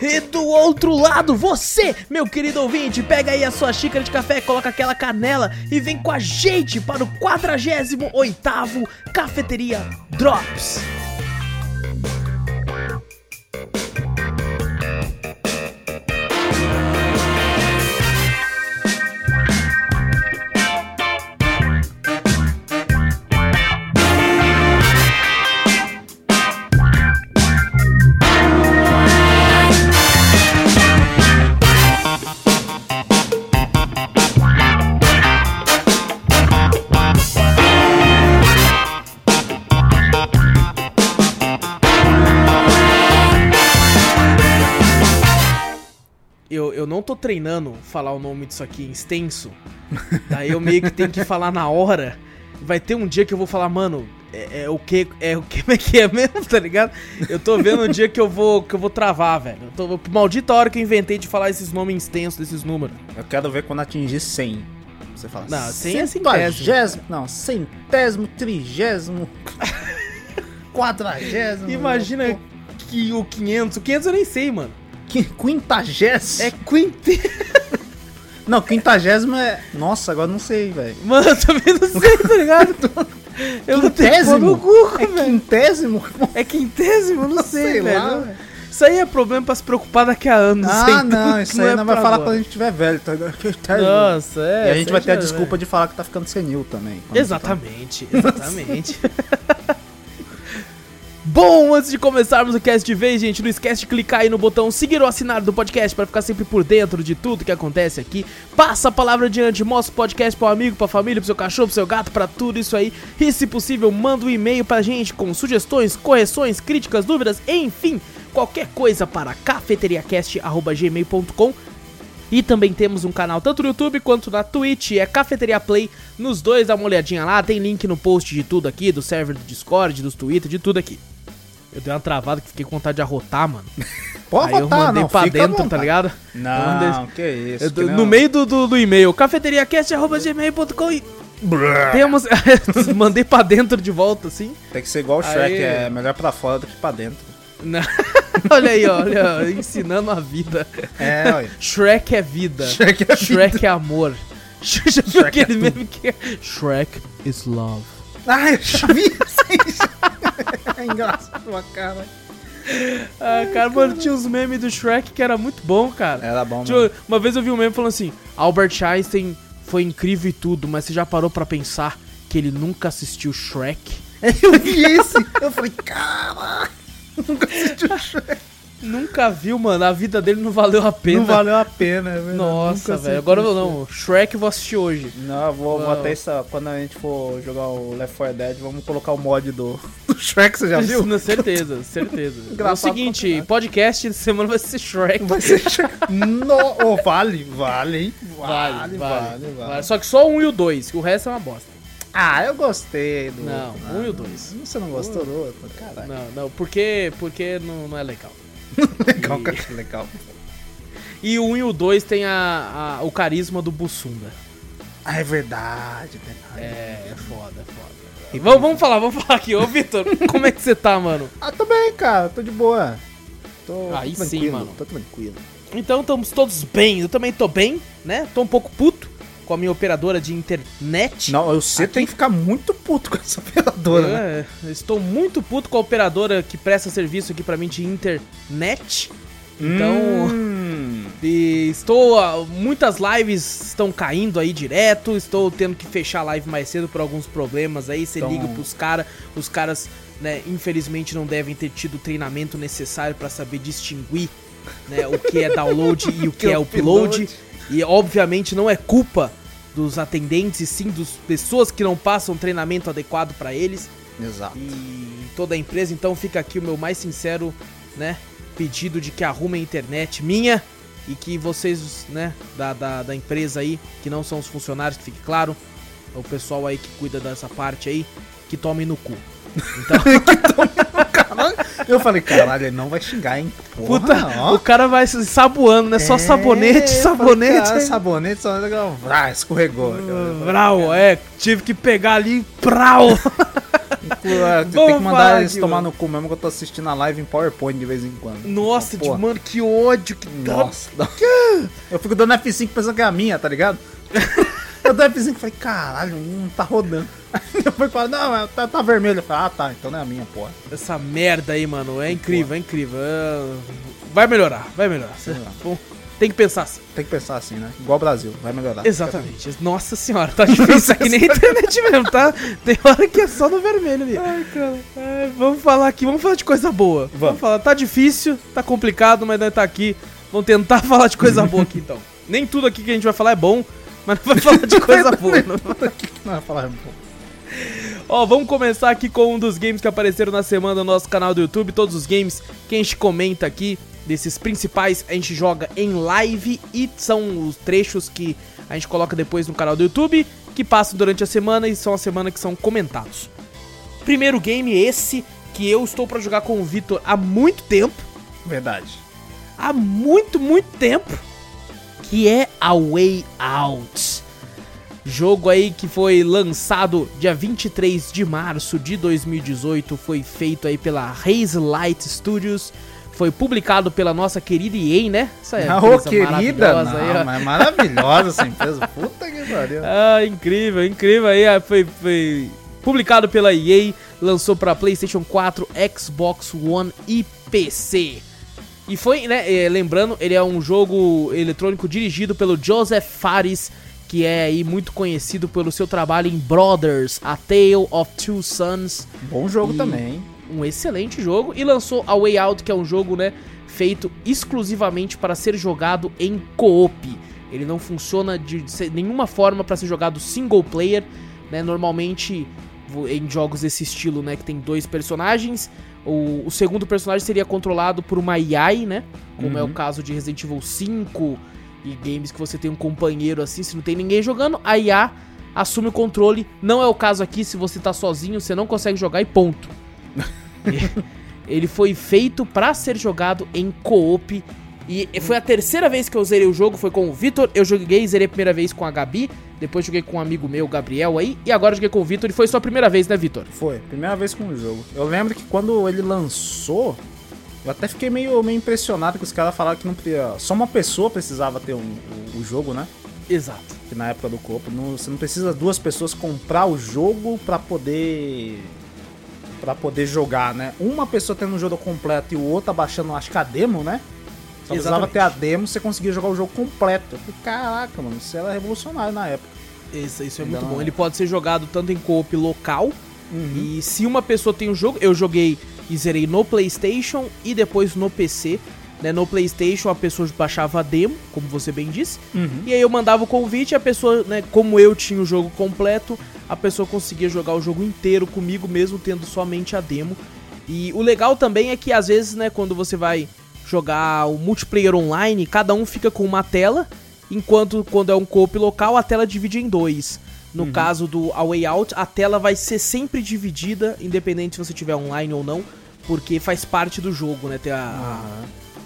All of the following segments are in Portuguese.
E do outro lado, você, meu querido ouvinte, pega aí a sua xícara de café, coloca aquela canela e vem com a gente para o 48º Cafeteria Drops. Tô treinando falar o nome disso aqui em extenso. Daí eu meio que tenho que falar na hora. Vai ter um dia que eu vou falar, mano, é, é o que. É o que é que é mesmo, tá ligado? Eu tô vendo um dia que eu vou que eu vou travar, velho. Eu tô, maldita hora que eu inventei de falar esses nomes extensos desses números. Eu quero ver quando atingir 100. Você fala, Não, 100 é centésimo. Não, centésimo, trigésimo, quadragésimo. Imagina que o 500. O 500 eu nem sei, mano. Quintagésimo. É quinte. Não, quintagésimo é. Nossa, agora não sei, velho. Mano, eu também não sei, tá ligado? Eu não tenho Quintésimo? no Google, É velho. quintésimo? É quintésimo? Eu não sei, Sei velho. lá, velho. Isso aí é problema pra se preocupar daqui a anos. Ah, então, não, isso que aí é não vai falar agora. quando a gente tiver velho, tá? Quintésimo. Nossa, é. E a gente vai ter a desculpa de falar que tá ficando senil também. velho. Exatamente, exatamente. Bom, antes de começarmos o cast de vez, gente, não esquece de clicar aí no botão seguir ou assinar do podcast para ficar sempre por dentro de tudo que acontece aqui. Passa a palavra adiante, mostra o podcast pro amigo, pra família, pro seu cachorro, pro seu gato, pra tudo isso aí. E se possível, manda um e-mail pra gente com sugestões, correções, críticas, dúvidas, enfim, qualquer coisa para cafeteriacast@gmail.com. E também temos um canal tanto no YouTube quanto na Twitch, é Cafeteria Play. Nos dois dá uma olhadinha lá, tem link no post de tudo aqui, do server do Discord, dos Twitter, de tudo aqui. Eu dei uma travada que fiquei com vontade de arrotar, mano. Pode Aí eu votar, mandei não, pra dentro, tá ligado? Eu mandei- Não, que isso. Eu que tô- não. no meio do, do, do e-mail, cafeteriacast.gmail.com e temos. mandei pra dentro de volta, assim. Tem que ser igual o Shrek, Aí. é melhor pra fora do que pra dentro. Não. olha aí, ó, olha, ó, ensinando a vida. É, olha. Shrek é vida. Shrek é Shrek é amor. Viu Shrek é meme que é Shrek is love. Ai, eu já vi isso. É engraçado a cara. Ah, cara, mano, tinha uns memes do Shrek que era muito bom, cara. Era bom, Tinha- mano. uma vez eu vi um meme falando assim: Albert Einstein foi incrível e tudo, mas você já parou pra pensar que ele nunca assistiu Shrek? Eu vi esse. Eu falei, cara. Nunca assisti o Shrek. Nunca viu, mano. A vida dele não valeu a pena. Não valeu a pena, é verdade. Nossa, velho. Agora eu não. Shrek eu vou assistir hoje. Não, eu vou, vou Não. até isso. Quando a gente for jogar o Left 4 Dead, vamos colocar o mod do, do Shrek, você já viu? Isso, certeza, certeza. é o seguinte, podcast de semana vai ser Shrek. Vai ser Shrek. No, oh, vale, vale, hein? Vale, vale, vale, Só que só 1 e o 2, que o resto é uma bosta. Ah, eu gostei do. Não, outro. um e o Ah, dois. Você não gostou do outro? Caralho. Não, não, porque, porque não, não é legal. Legal, E- cara, legal. E o 1 e o 2 tem a, a- o carisma do Bussunda. Ah, é verdade, verdade. É, é foda, é foda. Vamos, vamos falar, vamos falar aqui. Ô, Vitor, como é que você tá, mano? Ah, tô bem, cara, tô de boa. Tô Aí tô sim, tranquilo, mano. Tô tranquilo. Então estamos todos bem. Eu também tô bem, né? Tô um pouco puto com a minha operadora de internet. Não, você Aqui- tem que ficar muito puto com essa operadora, né? É, eu estou muito puto com a operadora que presta serviço aqui pra mim de internet. Então, Hum, estou. Muitas lives estão caindo aí direto. Estou tendo que fechar a live mais cedo por alguns problemas aí. Você Então- liga pros caras, os caras, né, infelizmente não devem ter tido o treinamento necessário pra saber distinguir né, o que é download e o que é upload. E obviamente não é culpa dos atendentes, e sim das pessoas que não passam treinamento adequado pra eles Exato. e toda a empresa. Então fica aqui o meu mais sincero, né, pedido de que arrumem a internet minha e que vocês, né, da, da, da empresa aí, que não são os funcionários, que fique claro, o pessoal aí que cuida dessa parte aí, que tomem no cu. Então, Eu falei, caralho, ele não vai xingar, hein? Porra, puta, ó. o cara vai se saboando, né? Só É, sabonete, sabonete. Falei, sabonete, só ah, escorregou. Vrau, é, tive que pegar ali, prau. Tem Vamos que mandar eles tomar no cu mesmo que eu tô assistindo a live em PowerPoint de vez em quando. Nossa, Porra. mano, que ódio que. Nossa. dá- Eu fico dando F5 pensando que é a minha, tá ligado? Eu dou F5 e falei, caralho, não tá rodando. Aí Depois fala, não, é- tá, tá vermelho. Eu falei, ah tá, então não é a minha, porra. Essa merda aí, mano, é incrível, é incrível. É, Vai melhorar, vai melhorar. melhorar. Bom, tem que pensar assim. Tem que pensar assim, né? Igual o Brasil, vai melhorar. Exatamente. Nossa senhora, tá difícil aqui nem internet mesmo, tá? Tem hora que é só no vermelho ali. Ai, cara. Ai, vamos falar aqui, vamos falar de coisa boa. Vamos, falar, tá difícil, tá complicado, mas nós tá aqui. Vamos tentar falar de coisa boa aqui então. Nem tudo aqui que a gente vai falar é bom, mas não vai falar de coisa boa. Não. Não, vai falar, pô. Ó, vamos começar aqui com um dos games que apareceram na semana no nosso canal do YouTube. Todos os games que a gente comenta aqui, desses principais, a gente joga em live e são os trechos que a gente coloca depois no canal do YouTube, que passam durante a semana e são a semana que são comentados. Primeiro game esse que eu estou pra jogar com o Vitor há muito tempo, Verdade. há muito, muito tempo, que é A Way Out. Jogo aí que foi lançado dia 23 de março de 2018, foi feito aí pela Haze Light Studios, foi publicado pela nossa querida EA, né? Essa ô, empresa querida, maravilhosa não, aí, mas é maravilhosa essa empresa. Puta que pariu. Ah, incrível, incrível aí, ah, foi, foi publicado pela EA, lançou pra PlayStation 4, Xbox One e PC. E foi, né, eh, lembrando, ele é um jogo eletrônico dirigido pelo Joseph Fares, que é aí muito conhecido pelo seu trabalho em Brothers, A Tale of Two Sons, Bom jogo E- também, um excelente jogo, e lançou A Way Out, que é um jogo, né, feito exclusivamente para ser jogado em co-op. Ele não funciona de se- nenhuma forma para ser jogado single player, né? Normalmente em jogos desse estilo, né, que tem dois personagens, o, o segundo personagem seria controlado por uma AI, né? Como é o Uhum. caso de Resident Evil 5 e games que você tem um companheiro assim, se não tem ninguém jogando, a IA assume o controle. Não é o caso aqui, se você tá sozinho, você não consegue jogar e ponto. Ele foi feito pra ser jogado em co-op. E foi a terceira vez que eu zerei o jogo, foi com o Vitor. Eu joguei e zerei a primeira vez com a Gabi. Depois joguei com um amigo meu, Gabriel, aí. E agora joguei com o Vitor e foi sua primeira vez, né, Vitor? Foi, primeira vez com o jogo. Eu lembro que quando ele lançou, eu até fiquei meio, meio impressionado que os caras falaram que não podia. Só uma pessoa precisava ter um- o, o jogo, né? Exato. Que na época do corpo, não, você não precisa duas pessoas comprar o jogo pra poder. para poder jogar, né? Uma pessoa tendo o jogo completo e o outro abaixando, acho que a demo, né? Só precisava ter a demo, você conseguia jogar o jogo completo. Eu falei, caraca, mano, isso era revolucionário na época. Isso, isso é Ainda muito bom. é. Ele pode ser jogado tanto em co-op local. E se uma pessoa tem o jogo, eu joguei e zerei no PlayStation e depois no PC. Né? No PlayStation a pessoa baixava a demo, como você bem disse. Uhum. E aí eu mandava o convite e a pessoa, né, como eu tinha o jogo completo, a pessoa conseguia jogar o jogo inteiro comigo, mesmo tendo somente a demo. E o legal também é que às vezes, né, quando você vai jogar o multiplayer online, cada um fica com uma tela, enquanto quando é um co-op local, a tela divide em dois. No caso do A Way Out, a tela vai ser sempre dividida, independente se você tiver online ou não, porque faz parte do jogo, né, ter a,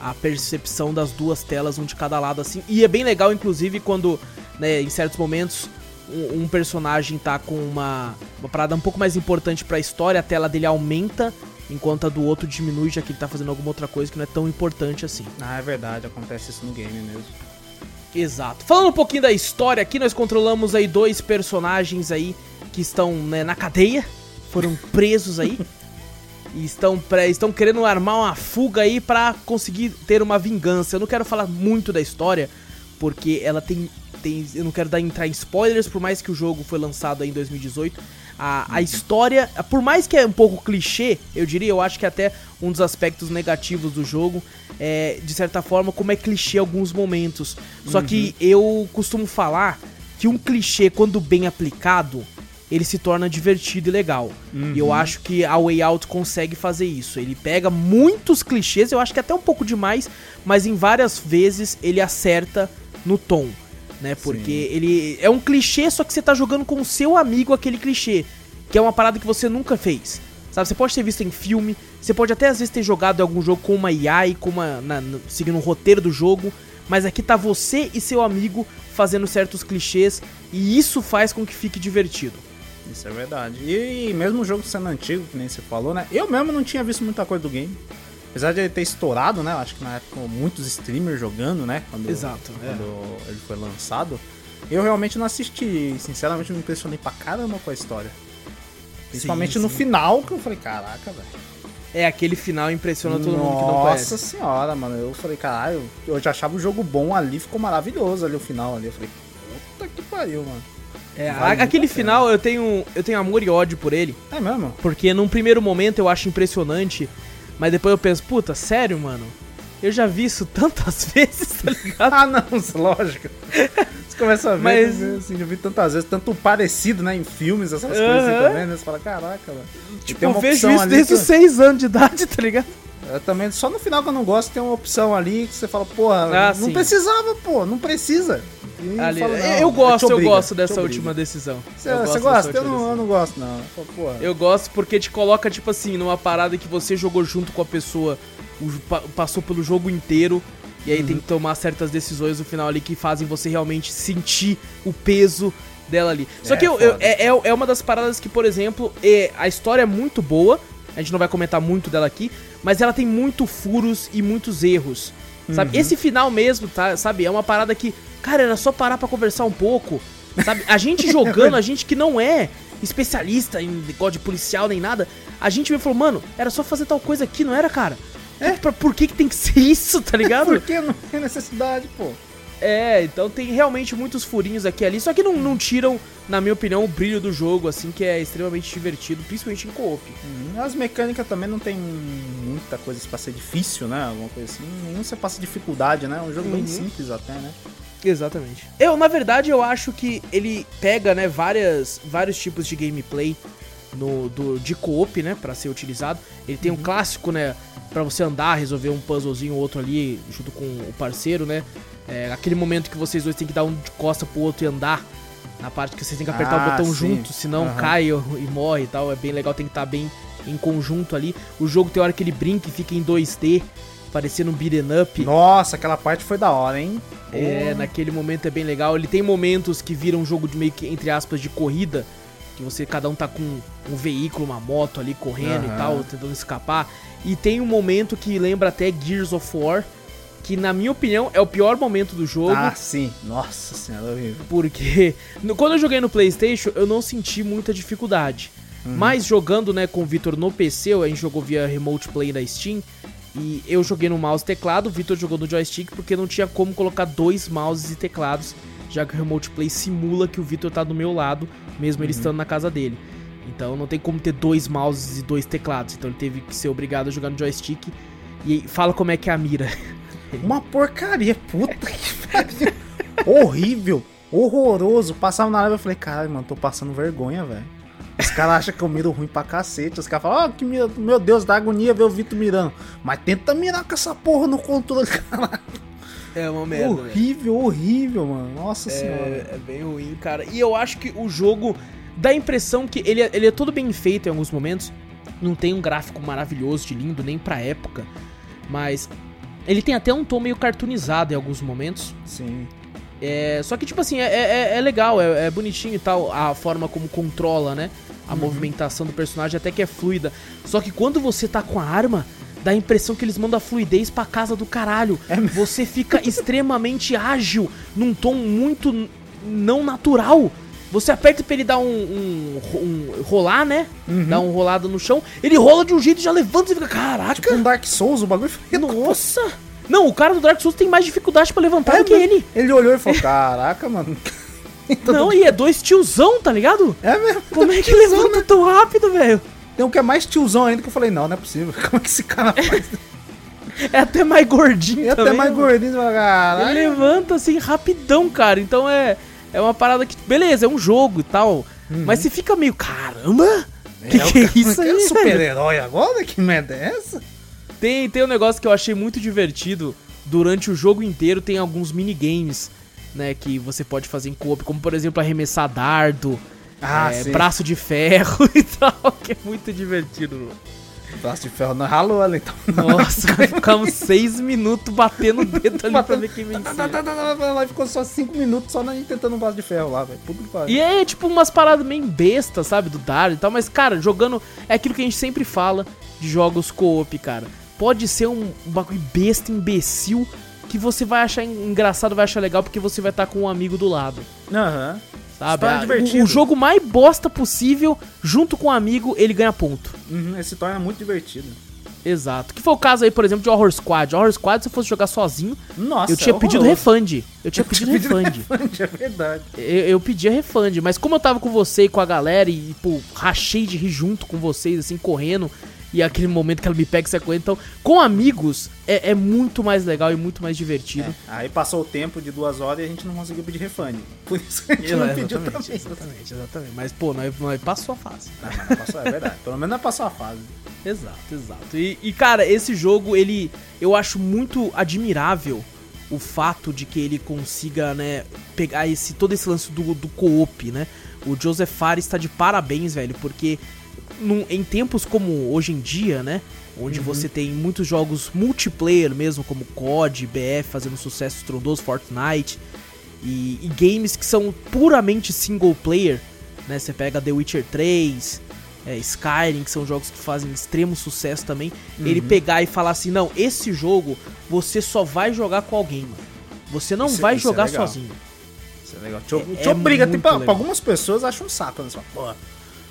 a, a percepção das duas telas, um de cada lado, assim. E é bem legal, inclusive, quando, né, em certos momentos, um, um personagem tá com uma, uma parada um pouco mais importante pra história, a tela dele aumenta, enquanto a do outro diminui, já que ele tá fazendo alguma outra coisa que não é tão importante assim. Ah, é verdade, acontece isso no game mesmo. Exato. Falando um pouquinho da história aqui, nós controlamos aí dois personagens aí que estão né, na cadeia, foram presos aí. E estão, pré, estão querendo armar uma fuga aí pra conseguir ter uma vingança. Eu não quero falar muito da história, porque ela tem. tem eu não quero dar entrar em spoilers, por mais que o jogo foi lançado aí em 2018. A, a história, por mais que é um pouco clichê, eu diria, eu acho que até um dos aspectos negativos do jogo é, de certa forma, como é clichê alguns momentos. Só que eu costumo falar que um clichê, quando bem aplicado, ele se torna divertido e legal. E eu acho que a Way Out consegue fazer isso. Ele pega muitos clichês, eu acho que até um pouco demais, mas em várias vezes ele acerta no tom, né? Porque ele é um clichê, só que você tá jogando com o seu amigo aquele clichê, que é uma parada que você nunca fez. Sabe, você pode ter visto em filme, você pode até às vezes ter jogado em algum jogo com uma e com uma na- no- seguindo um roteiro do jogo, mas aqui tá você e seu amigo fazendo certos clichês e isso faz com que fique divertido. Isso é verdade. E mesmo o jogo sendo antigo, que nem você falou, né? Eu mesmo não tinha visto muita coisa do game. Apesar de ele ter estourado, né? Acho que na época muitos streamers jogando, né? Quando, Exato, é. Quando ele foi lançado. Eu realmente não assisti. Sinceramente, me impressionei pra caramba com a história. Principalmente Sim, no sim. final, que eu falei, caraca, velho. É, aquele final impressiona todo mundo que não Nossa conhece. senhora, mano. Eu falei, caralho, eu já achava o jogo bom ali, ficou maravilhoso ali o final ali. Eu falei, puta que pariu, mano. É, Vale aquele final eu tenho, eu tenho amor e ódio por ele, É mesmo? porque num primeiro momento eu acho impressionante, mas depois eu penso, puta, sério, mano? Eu já vi isso tantas vezes, tá ligado? Ah, não, lógico. Você começa a ver, Mas- né, assim, eu vi tantas vezes, tanto parecido, né, em filmes, essas coisas assim Aham. também, né? Você fala, caraca. E Tipo, eu vejo isso desde que os 6 anos de idade, tá ligado? eu também, só no final que eu não gosto, tem uma opção ali que você fala, porra, Ah, não sim. precisava, pô, não precisa. Ali- eu gosto, obriga, eu gosto dessa última decisão. Você, gosta? Eu não, decisão. eu não gosto, não. Porra. Eu gosto porque te coloca, tipo assim, numa parada que você jogou junto com a pessoa, passou pelo jogo inteiro, e aí tem que tomar certas decisões no final ali que fazem você realmente sentir o peso dela ali. Só É, que eu- eu- é, é, é uma das paradas que, por exemplo, é, a história é muito boa, a gente não vai comentar muito dela aqui, mas ela tem muito furos e muitos erros. Sabe? Esse final mesmo, tá? Sabe? É uma parada que, cara, era só parar pra conversar um pouco. Sabe? A gente jogando, a gente que não é especialista em de policial nem nada, a gente me falou, mano, era só fazer tal coisa aqui, não era, cara? É, pra, por que, que tem que ser isso, tá ligado? Por que não tem necessidade, pô? É, então tem realmente muitos furinhos aqui e ali, só que não, não tiram, na minha opinião, o brilho do jogo, assim, que é extremamente divertido, principalmente em co-op. Hum, As mecânicas também não tem muita coisa pra ser difícil, né? Alguma coisa assim. Nenhum você passa dificuldade, né? É um jogo bem Uhum. simples até, né? Exatamente. Eu, na verdade, eu acho que ele pega, né, várias, vários tipos de gameplay no, do, de co-op, né, pra ser utilizado. Ele tem um clássico, né, pra você andar, resolver um puzzlezinho ou outro ali junto com o parceiro, né. É, aquele momento que vocês dois têm que dar um de costa pro outro e andar. Na parte que vocês têm que apertar Ah, o botão sim. junto, senão Aham. cai e morre e tal. É bem legal, tem que estar bem em conjunto ali. O jogo tem hora que ele brinca e fica em 2D, parecendo um beat'em up. Nossa, aquela parte foi da hora, hein? É, Porra. naquele momento é bem legal. Ele tem momentos que viram um jogo de meio que, entre aspas, de corrida. Que você, cada um tá com um veículo, uma moto ali correndo Aham. e tal, tentando escapar. E tem um momento que lembra até Gears of War. Que, na minha opinião, é o pior momento do jogo. Ah, sim. Nossa senhora, horrível. Porque no- quando eu joguei no PlayStation, eu não senti muita dificuldade. Mas jogando, né, com o Vitor no PC, a gente jogou via Remote Play da Steam. E eu joguei no mouse e teclado, o Vitor jogou no joystick porque não tinha como colocar dois mouses e teclados, já que o Remote Play simula que o Vitor tá do meu lado, mesmo ele estando na casa dele. Então não tem como ter dois mouses e dois teclados. Então ele teve que ser obrigado a jogar no joystick. E fala como é que é a mira. Uma porcaria, puta que pariu. Horrível, horroroso. Passava na live eu falei, caralho, mano, tô passando vergonha, velho. Os caras acham que eu miro ruim pra cacete. Os caras falam, ó, que mira, meu Deus, dá agonia ver o Vitor mirando. Mas tenta mirar com essa porra no controle, caralho. É uma horrível, horrível, mano. Nossa senhora. É, é bem ruim, cara. E eu acho que o jogo dá a impressão que ele é, ele é todo bem feito em alguns momentos. Não tem um gráfico maravilhoso de lindo, nem pra época. Mas ele tem até um tom meio cartoonizado em alguns momentos. Sim. É, só que, tipo assim, é, é, é legal, é, é bonitinho e tal, a forma como controla, né? A movimentação do personagem até que é fluida. Só que quando você tá com a arma, dá a impressão que eles mandam a fluidez pra casa do caralho. Você fica extremamente ágil, num tom muito não natural. Você aperta pra ele dar um, um, um- rolar, né? Dar um rolado no chão. Ele rola de um jeito e já levanta e fica, caraca. Tipo um Dark Souls, o bagulho. Nossa! Não, o cara do Dark Souls tem mais dificuldade pra levantar É, do que mano. ele. Ele olhou e falou, caraca, mano. Não, e é dois tiozão, tá ligado? É mesmo. Como é que Tiozão, levanta né? tão rápido, velho? Tem um que é mais tiozão ainda que eu falei, não, não é possível. Como é que esse cara faz? É até mais gordinho até também, mais mano. gordinho, caralho. Ele levanta assim rapidão, cara. Então é é uma parada que beleza, é um jogo e tal. Mas você fica meio, caramba, que que é isso aí, É super-herói agora? Que merda é essa? Tem, tem um negócio que eu achei muito divertido. Durante o jogo inteiro tem alguns minigames, né? Que você pode fazer em co-op, como por exemplo arremessar dardo, Ah, é, braço de ferro e tal, que é muito divertido. mano. Braço de ferro não ralou ela, então. Nossa, ficamos seis minutos batendo o dedo ali pra ver quem vencia. tá, tá, tá, Lá ficou só 5 minutos só na gente tentando um braço de ferro lá, velho. Puta que pariu. E é tipo umas paradas meio bestas, sabe? Do dardo e tal, mas cara, jogando. É aquilo que a gente sempre fala de jogos co-op, cara. Pode ser um bagulho besta, imbecil, que você vai achar engraçado, vai achar legal, porque você vai estar com um amigo do lado. Aham. Sabe? torna Ah. O, o jogo mais bosta possível, junto com um amigo, ele ganha ponto. Uhum, esse se torna muito divertido. Exato. Que foi o caso aí, por exemplo, de Horror Squad. Horror Squad, se eu fosse jogar sozinho, Nossa, eu tinha é pedido refund. Eu tinha pedido refund. refund. É verdade. Eu, eu pedia refund, mas como eu tava com você e com a galera e, pô, rachei de rir junto com vocês, assim, correndo, e aquele momento que ela me pega e sai correndo, então, com amigos, é, é muito mais legal e muito mais divertido. É, aí passou o tempo de duas horas e a gente não conseguiu pedir refund. Por isso que a gente É, não pediu exatamente, também. exatamente, exatamente. Mas, pô, nós, nós passou a fase. Não, não passou, é verdade. Pelo menos não passou a fase. Exato, exato. E, e, cara, esse jogo, ele. Eu acho muito admirável o fato de que ele consiga, né, pegar esse todo esse lance do, do co-op, né? O Joseph Fares está de parabéns, velho, porque num- em tempos como hoje em dia, né? Onde você tem muitos jogos multiplayer mesmo, como COD, BF fazendo sucesso estrondoso, Fortnite, e, e games que são puramente single player, né? Você pega The Witcher 3, é, Skyrim, que são jogos que fazem extremo sucesso também. Ele pegar e falar assim: não, esse jogo você só vai jogar com alguém, mano. Você não Isso- vai isso é jogar legal. sozinho. Isso é legal. Te, É- te é obriga, tem pra, legal. pra algumas pessoas acha um saco, né? Você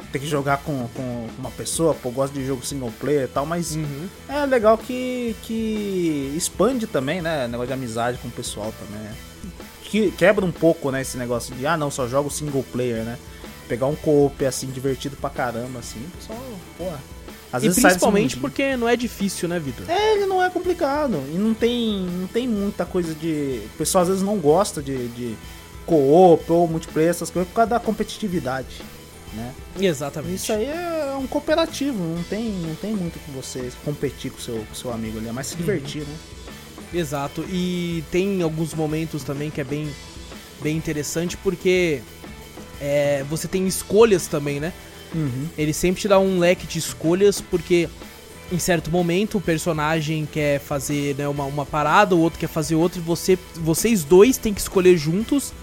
Pô, tem que jogar com, com uma pessoa, pô, gosto de jogo single player e tal, mas Uhum. é legal que, que expande também, né? Negócio de amizade com o pessoal também. né? Que quebra um pouco, né, esse negócio de, ah, não, só jogo single player, né? Pegar um co-op, assim, divertido pra caramba, assim, só, porra. Às E principalmente porque não é difícil, né, Vitor? É, ele não é complicado. E não tem, não tem muita coisa de. O pessoal às vezes não gosta de, de co-op ou multiplayer, essas coisas, por causa da competitividade. Né? Exatamente. Isso aí é um cooperativo, não tem, não tem muito com você competir com o seu, com o seu amigo ali, é mais se divertir, né? Exato. E tem alguns momentos também que é bem, bem interessante porque é, você tem escolhas também, né? Uhum. Ele sempre te dá um leque de escolhas porque em certo momento o personagem quer fazer né, uma, uma parada, o outro quer fazer outra, e você, vocês dois têm que escolher juntos.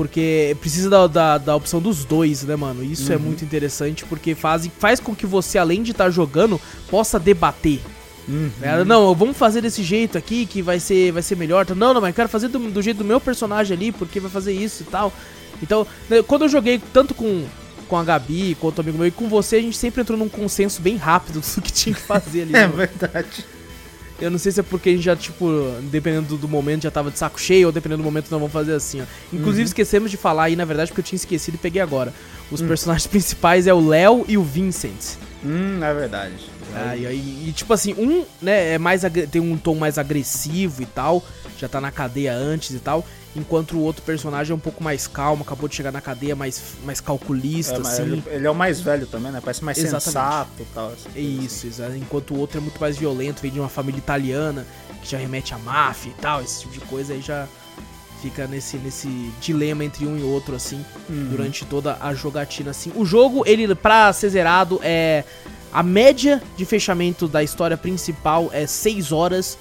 Porque precisa da, da, da opção dos dois, né, mano? Isso é Uhum. muito interessante porque faz, faz com que você, além de estar jogando, possa debater. Uhum. Ela, não, vamos fazer desse jeito aqui que vai ser, vai ser melhor. Não, não, mas eu quero fazer do, do jeito do meu personagem ali, porque vai fazer isso e tal. Então, né, quando eu joguei tanto com, com a Gabi, quanto o amigo meu, e com você, a gente sempre entrou num consenso bem rápido do que tinha que fazer ali. É né? verdade. Eu não sei se é porque a gente já, tipo, dependendo do, momento, já tava de saco cheio, ou dependendo do momento, não vamos fazer assim, ó. Inclusive, esquecemos de falar aí, na verdade, porque eu tinha esquecido e peguei agora. Os personagens principais é o Léo e o Vincent. Hum, é verdade. Ah, e, e, tipo assim, um, né, é mais tem um tom mais agressivo e tal, já tá na cadeia antes e tal, enquanto o outro personagem é um pouco mais calmo, acabou de chegar na cadeia, mais, mais calculista, É, assim. ele, ele é o mais velho também, né? Parece mais Exatamente. sensato e tal. É coisas isso, exato. enquanto o outro é muito mais violento, vem de uma família italiana, que já remete à máfia e tal, esse tipo de coisa aí já fica nesse, nesse dilema entre um e outro, assim, Uhum. durante toda a jogatina, assim. O jogo, ele, pra ser zerado, é... A média de fechamento da história principal é 6 horas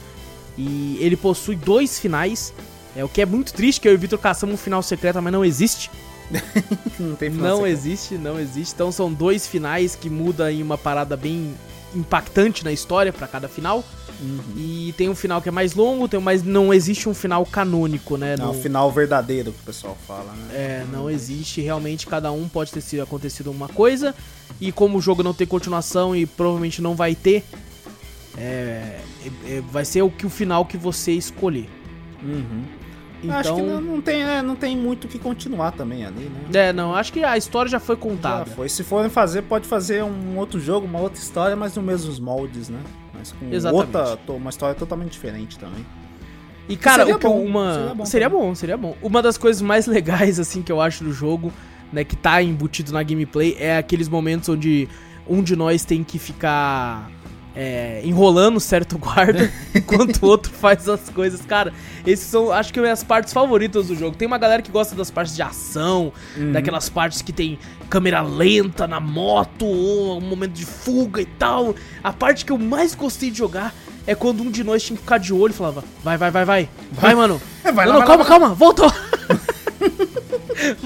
e ele possui dois finais, é o que é muito triste, que eu e o Victor caçamos um final secreto, mas não existe. Não tem final Não secreto. existe, não existe. Então são dois finais que muda em uma parada bem impactante na história pra cada final. Uhum. E tem um final que é mais longo, tem, mas não existe um final canônico, né? Não, no- o final verdadeiro que o pessoal fala, né? É, não existe. Realmente cada um pode ter sido acontecido uma coisa. E como o jogo não tem continuação e provavelmente não vai ter, é, é- é- vai ser o que o final que você escolher. Uhum. Então, Acho que não, não tem, é, não tem muito o que continuar também ali, né? é, não, acho que a história já foi contada. Já foi. Se forem fazer, pode fazer um outro jogo, uma outra história, mas nos mesmos moldes, né? Mas com Exatamente. outra, uma história totalmente diferente também. E cara, Seria o que eu- bom, uma seria bom seria bom, seria bom. Uma das coisas mais legais assim que eu acho do jogo, né, que tá embutido na gameplay, é aqueles momentos onde um de nós tem que ficar é, enrolando certo guarda enquanto o outro faz as coisas. Cara, esses são, acho que, as partes favoritas do jogo. Tem uma galera que gosta das partes de ação, Uhum. daquelas partes que tem câmera lenta na moto, ou um momento de fuga e tal. A parte que eu mais gostei de jogar é quando um de nós tinha que ficar de olho e falava: Vai, vai, vai, vai, vai, mano. Vai não, lá, não, vai calma, lá, calma, voltou.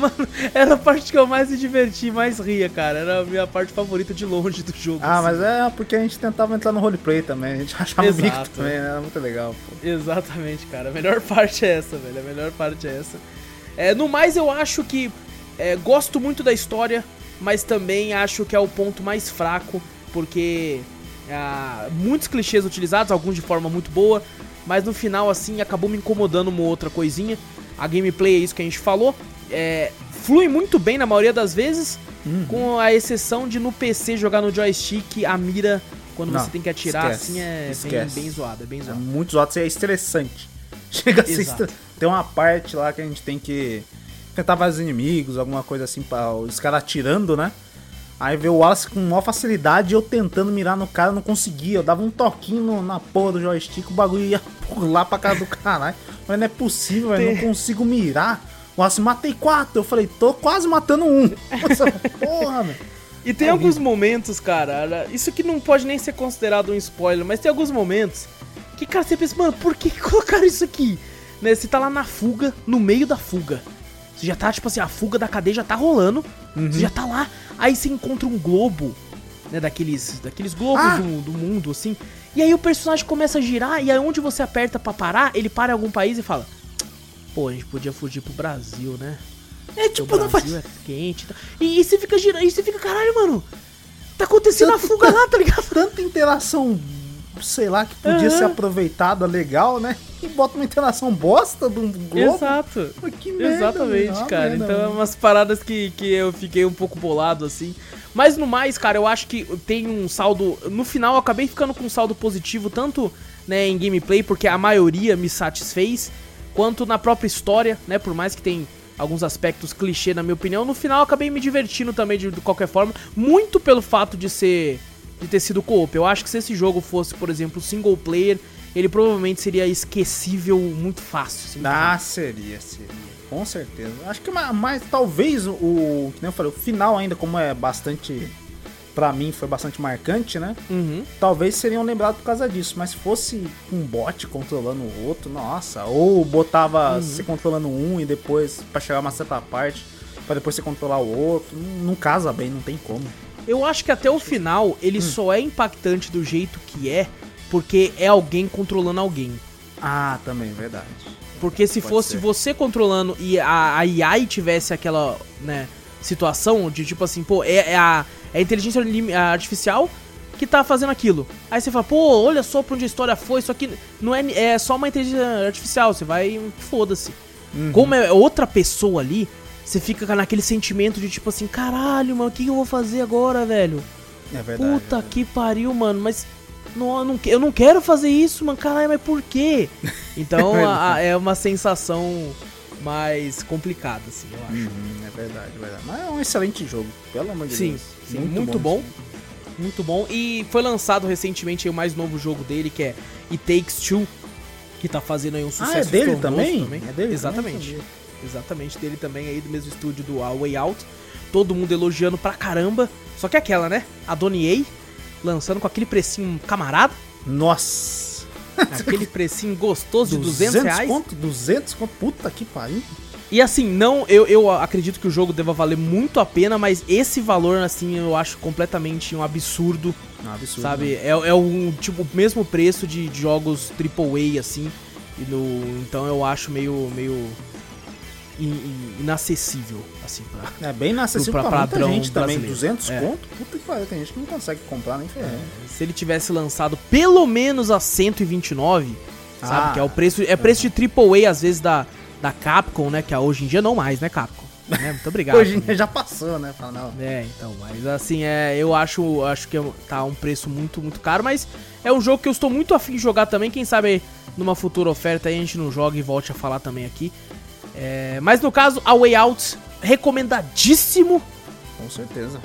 Mano, era a parte que eu mais me diverti, mais ria, cara. Era a minha parte favorita de longe do jogo. Ah, assim. mas é porque a gente tentava entrar no roleplay também. A gente achava Exato. também, né? Era muito legal, pô. Exatamente, cara. A melhor parte é essa, velho. A melhor parte é essa. É, no mais, eu acho que é, gosto muito da história, mas também acho que é o ponto mais fraco, porque ah, muitos clichês utilizados, alguns de forma muito boa, mas no final, assim, acabou me incomodando uma outra coisinha. A gameplay é isso que a gente falou. É, flui muito bem na maioria das vezes, Uhum. com a exceção de no PC jogar no joystick, a mira, quando Não, você tem que atirar, esquece, assim, é bem, esquece. bem zoada, é bem É zoada. muito zoado, é estressante. Chega a ser Tem uma parte lá que a gente tem que enfrentar vários inimigos, alguma coisa assim, pra os caras atirando, né? Aí vê o Wallace com maior facilidade eu tentando mirar no cara, não conseguia. Eu dava um toquinho no- na porra do joystick, o bagulho ia pular pra casa do caralho. Mas não é possível, velho, não consigo mirar. O Wallace, matei quatro. Eu falei, tô quase matando um. Essa porra, velho. E tem É alguns horrível. momentos, cara, isso que não pode nem ser considerado um spoiler, mas tem alguns momentos que, cara, você pensa, mano, por que que colocaram isso aqui? Né, você tá lá na fuga, no meio da fuga. Você já tá, tipo assim, a fuga da cadeia já tá rolando, Uhum. você já tá lá, aí você encontra um globo, né, daqueles, daqueles globos Ah! do, do mundo, assim, e aí o personagem começa a girar, e aí onde você aperta pra parar, ele para em algum país e fala, pô, a gente podia fugir pro Brasil, né? É Tipo, tipo, o não faz. Brasil é quente e tal. E, e você fica girando, e você fica, caralho, mano. Tá acontecendo a fuga lá, tá ligado? tanta interação, sei lá, que podia Aham. ser aproveitada legal, né? E bota uma interação bosta um globo. Exato. Pô, Que merda, Exatamente, cara. merda, então é mano. umas paradas que, que eu fiquei um pouco bolado, assim. Mas no mais, cara, eu acho que tem um saldo. No final eu acabei ficando com um saldo positivo, tanto né, em gameplay, porque a maioria me satisfez, quanto na própria história, né? Por mais que tem alguns aspectos clichê, na minha opinião. No final eu acabei me divertindo também de, de qualquer forma. Muito pelo fato de ser. De ter sido co-op. Eu acho que se esse jogo fosse, por exemplo, single player, ele provavelmente seria esquecível muito fácil. assim, Ah, seria, seria. Com certeza. Acho que mais, talvez o. Que nem eu falei, o final ainda, como é bastante. Pra mim foi bastante marcante, né? Uhum. Talvez seriam lembrados por causa disso. Mas se fosse um bot controlando o outro, nossa. Ou botava você controlando um e depois pra chegar a uma certa parte, pra depois você controlar o outro. Não casa bem, não tem como. Eu acho que até o final ele só é impactante do jeito que é, porque é alguém controlando alguém. Ah, também, verdade. Porque se Pode fosse ser. você controlando e a, a AI tivesse aquela, né, situação de tipo assim, pô, é, é a, é a inteligência artificial que tá fazendo aquilo. Aí você fala, pô, olha só pra onde a história foi, isso aqui não é, é só uma inteligência artificial, você vai, foda-se. Uhum. Como é outra pessoa ali, você fica naquele sentimento de tipo assim, caralho, mano, o que eu vou fazer agora, velho? É verdade. Puta é que pariu, mano, mas não, eu não, eu não quero fazer isso, mano, caralho, mas por quê? Então a- a- é uma sensação mais complicada, assim, eu acho. Uhum, é verdade, é verdade. Mas é um excelente jogo, pelo amor de Sim, Deus. sim, muito, bom. Muito bom. E foi lançado recentemente o mais novo jogo dele, que é It Takes Two, que tá fazendo aí um sucesso Ah, é dele estrondoso também? É dele Exatamente. também? Exatamente, dele também aí, do mesmo estúdio do A Way Out. Todo mundo elogiando pra caramba. Só que aquela, né? A Donnie A lançando com aquele precinho camarada. Nossa. Aquele precinho gostoso de 200, reais. conto? 200 conto? Puta que pariu. E assim, não, eu, eu acredito que o jogo deva valer muito a pena, mas esse valor, assim, eu acho completamente um absurdo, Não, absurdo. sabe? É, é um, tipo, o mesmo preço de, de jogos AAA, assim, e no, então eu acho meio, meio inacessível, assim, pra... É bem inacessível Pra pra, muita gente também. brasileiro. 200 É. conto? Puta que pariu. Tem gente que não consegue comprar nem ferrando. Se ele tivesse lançado pelo menos a 129, sabe? Ah. Que é o preço, é preço de AAA, às vezes, da, da Capcom, né? Que é hoje em dia não mais, né, Capcom? Né? Muito obrigado. Hoje em dia já passou, né? Fala, não. É, então, mas assim, é, eu acho, acho que tá um preço muito, muito caro, mas é um jogo que eu estou muito afim de jogar também, quem sabe numa futura oferta aí a gente não joga e volte a falar também aqui. É, mas no caso, A Way Out recomendadíssimo, Com certeza.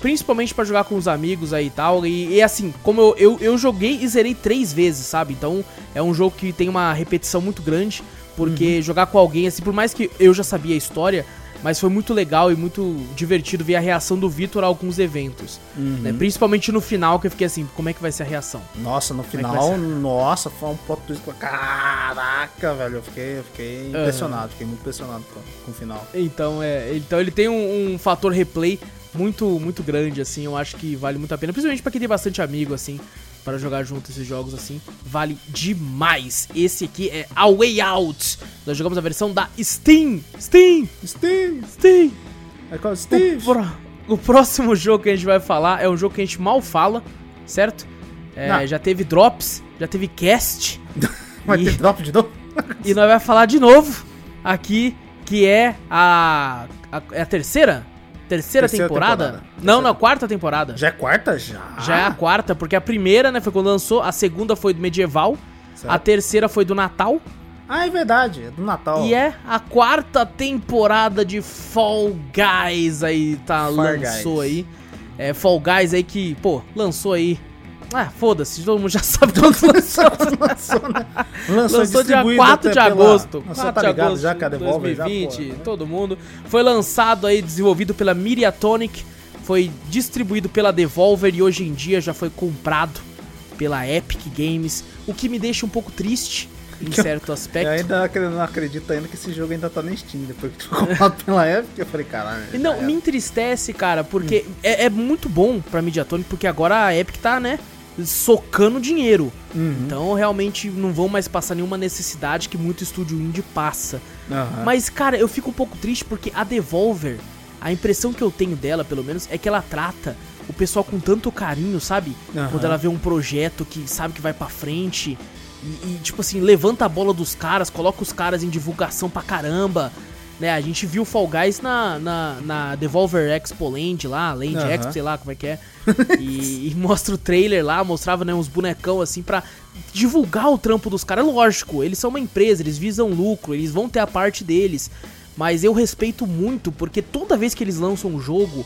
principalmente pra jogar com os amigos aí e tal. E, e assim, como eu, eu, eu joguei e zerei três vezes, sabe? Então é um jogo que tem uma repetição muito grande, porque jogar com alguém, assim, por mais que eu já sabia a história, mas foi muito legal e muito divertido ver a reação do Vitor a alguns eventos. né? Principalmente no final, que eu fiquei assim, como é que vai ser a reação? Nossa, no é final, ser? nossa, foi um plot twist. Caraca, velho, eu fiquei, eu fiquei impressionado, fiquei muito impressionado com, com o final. Então, é, então ele tem um, um fator replay muito, muito grande, assim, eu acho que vale muito a pena, principalmente pra quem tem bastante amigo, assim, para jogar junto esses jogos, assim, vale demais. Esse aqui é A Way Out, nós jogamos a versão da Steam, Steam, Steve! Steam. É qual O, pró- o próximo jogo que a gente vai falar é um jogo que a gente mal fala, certo? É, já teve drops, já teve cast, Vai e- ter drop de novo? e nós vai falar de novo aqui, que é a, a, é a terceira? Terceira, Terceira temporada? temporada. Não, Terceira não, quarta temporada. Já, Já é quarta? Já? é a quarta, porque a primeira, né, foi quando lançou, a segunda foi do medieval, Certo. a terceira foi do Natal, Ah, é verdade, é do Natal. e é a quarta temporada de Fall Guys aí, tá, Fall lançou Guys. aí. É, Fall Guys aí que, pô, lançou aí. Ah, foda-se, todo mundo já sabe quando lançou. lançou, né? Lançou, Lançou dia distribuído 4 de pela- agosto. Nossa, 4 tá de agosto já que a de Devolver já, 2020, pô, todo mundo. Foi lançado aí, desenvolvido pela Miriatonic, foi distribuído pela Devolver e hoje em dia já foi comprado pela Epic Games, o que me deixa um pouco triste em certo Eu aspecto. ainda acre- não acredito ainda que esse jogo ainda tá na Steam. Depois que foi comprado pela Epic, eu falei, caralho. Não, já me entristece, cara, porque é, é muito bom pra Mediatonic, porque agora a Epic tá, né, socando dinheiro. Uhum. Então, realmente, não vão mais passar nenhuma necessidade que muito estúdio indie passa. Aham. Mas, cara, eu fico um pouco triste porque a Devolver, a impressão que eu tenho dela, pelo menos, é que ela trata o pessoal com tanto carinho, sabe? Aham. Quando ela vê um projeto que sabe que vai pra frente e, e, tipo assim, levanta a bola dos caras, coloca os caras em divulgação pra caramba. Né, a gente viu Fall Guys na, na, na Devolver Expo Land lá, Land Aham. Expo, sei lá como é que é. E, e mostra o trailer lá, mostrava né, uns bonecão assim pra divulgar o trampo dos caras. Lógico, eles são uma empresa, eles visam lucro, eles vão ter a parte deles. Mas eu respeito muito, porque toda vez que eles lançam um jogo,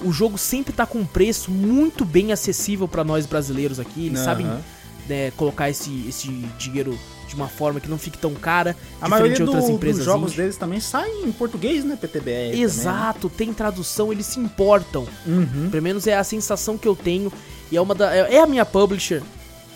o jogo sempre tá com um preço muito bem acessível pra nós brasileiros aqui. Eles Aham. sabem né, colocar esse, esse dinheiro de uma forma que não fique tão cara, A diferente maioria de outras do- empresas. dos jogos indie. deles também saem em português, né? PTBR. também, né? Exato, tem tradução, eles se importam. Uhum. Pelo menos é a sensação que eu tenho. E é uma da, é é a minha publisher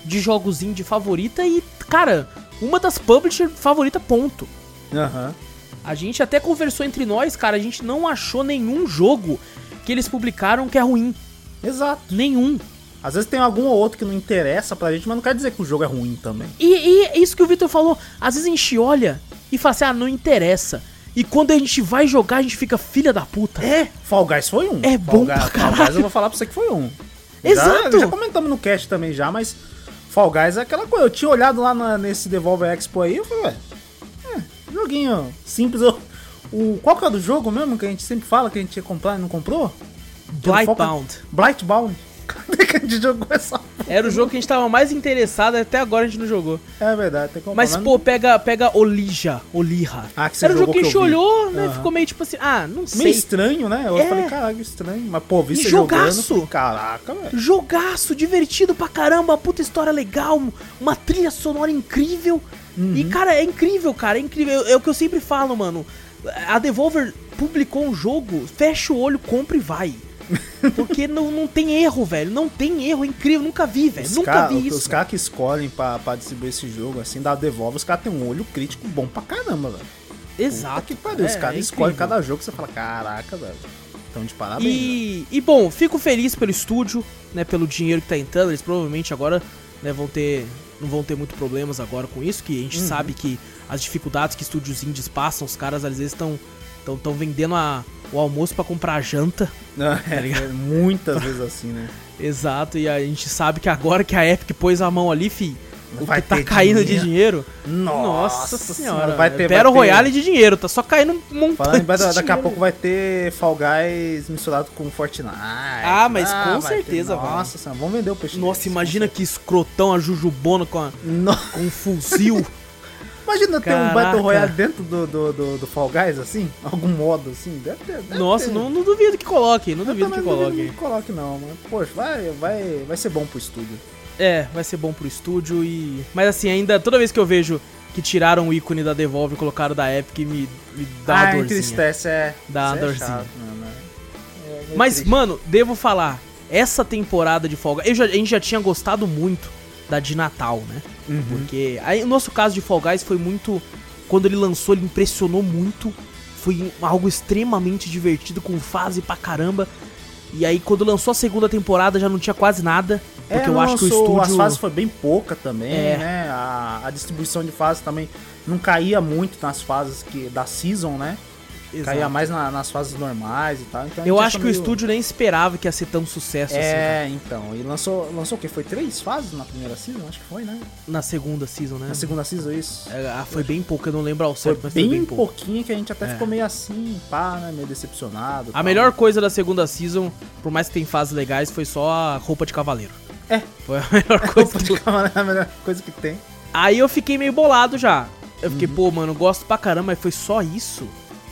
de jogos indie favorita e, cara, uma das publisher favorita, ponto. Aham. A gente até conversou entre nós, cara, a gente não achou nenhum jogo que eles publicaram que é ruim. Exato. Nenhum. Às vezes tem algum ou outro que não interessa pra gente, mas não quer dizer que o jogo é ruim também. E, e isso que o Victor falou. Às vezes a gente olha e fala assim, ah, não interessa. E quando a gente vai jogar, a gente fica filha da puta. É, Fall Guys foi um. É Fall bom Guys, pra Fall caralho. Guys eu vou falar pra você que foi um. Exato. Já, já comentamos no cast também já, mas Fall Guys é aquela coisa. Eu tinha olhado lá na- nesse Devolver Expo aí, eu falei, ué, é, joguinho simples. Eu, o, qual que é do jogo mesmo que a gente sempre fala que a gente ia comprar e não comprou? Blightbound. Blightbound. Cadê que a gente jogou essa? Era o jogo que a gente tava mais interessado, até agora a gente não jogou. É verdade, tem comprar. Mas, pô, pega, pega Olija, Olirra. Ah, que você Era um jogo que a gente olhou, né? Aham. Ficou meio tipo assim, ah, não meio sei. estranho, né? Eu É. falei, caralho, estranho. Mas, pô, vi você jogaço. jogando. Caraca, velho. Jogaço, divertido pra caramba, puta história legal, uma trilha sonora incrível. Uhum. E, cara, é incrível, cara, é incrível. É, é o que eu sempre falo, mano. A Devolver publicou um jogo, fecha o olho, compra e vai. Porque não, não tem erro, velho. Não tem erro, é incrível. Nunca vi, velho. Os Nunca cara- vi isso. Os caras que escolhem pra, pra distribuir esse jogo, assim, da Devolve, os caras têm um olho crítico bom pra caramba, velho. Puta Exato. que pariu. os É, caras é escolhem cada jogo que você fala, caraca, velho. Então, de parabéns. E, e bom, fico feliz pelo estúdio, né, pelo dinheiro que tá entrando. Eles provavelmente agora né, vão ter, não vão ter muito problemas agora com isso, que a gente Uhum. sabe que as dificuldades que estúdios indies passam, os caras às vezes estão estão tão vendendo a, o almoço pra comprar janta. Não, é, tá é muitas vezes assim, né? Exato, e a gente sabe que agora que a Epic pôs a mão ali, fi, o Vai que tá caindo de dinheiro. dinheiro. Nossa, senhora, vai ter, Battle ter- Royale de dinheiro, tá só caindo um montante Falando em Battle, daqui a dinheiro. pouco vai ter Fall Guys misturado com Fortnite. Ah, mas com vai ter- certeza vai. Nossa senhora, vamos vender o peixe. Nossa, deles, imagina que escrotão a Jujubona com, a, certeza. Com um fuzil. Imagina ter um Caraca. Battle Royale dentro do, do, do, do Fall Guys, assim? Algum modo assim? Deve ter. deve Nossa, ter. não, não duvido que coloque, não duvido que coloque. duvido que coloque, não, mas, poxa, vai, vai, vai ser bom pro estúdio. É, vai ser bom pro estúdio e. Mas assim, ainda toda vez que eu vejo que tiraram o ícone da Devolve e colocaram da Epic, me, me dá uma ah, dorzinha. entristece, é. Dá uma é dorzinha. chato, mano, é. É Mas, triste. mano, devo falar, essa temporada de Fall Guys, eu já- a gente já tinha gostado muito da de Natal, né? Uhum. Porque aí, o nosso caso de Fall Guys foi muito. Quando ele lançou, ele impressionou muito. Foi algo extremamente divertido, com fase pra caramba. E aí, quando lançou a segunda temporada, já não tinha quase nada. Porque É, eu acho que o estúdio. As fases foi bem pouca também, É. né? A, a distribuição de fases também não caía muito nas fases que, da season, né? Exato. Caía mais na- nas fases normais e tal. Então a Eu acho que o meio- estúdio nem esperava que ia ser tão sucesso assim. É, então. E lançou, lançou o quê? Foi três fases na primeira season? Acho que foi, né? Na segunda season, né? Na segunda season, isso. É, ah, foi bem pouco, eu não lembro ao Foi certo, mas foi bem, bem pouco. pouquinho que a gente até É. ficou meio assim, pá, né? Meio decepcionado. A tal. melhor coisa da segunda season, por mais que tem fases legais, foi só a roupa de cavaleiro. É. Foi a melhor coisa. Roupa de cama é a melhor coisa que tem. Aí eu fiquei meio bolado já. Eu Uhum. fiquei, pô, mano, gosto pra caramba, mas foi só isso?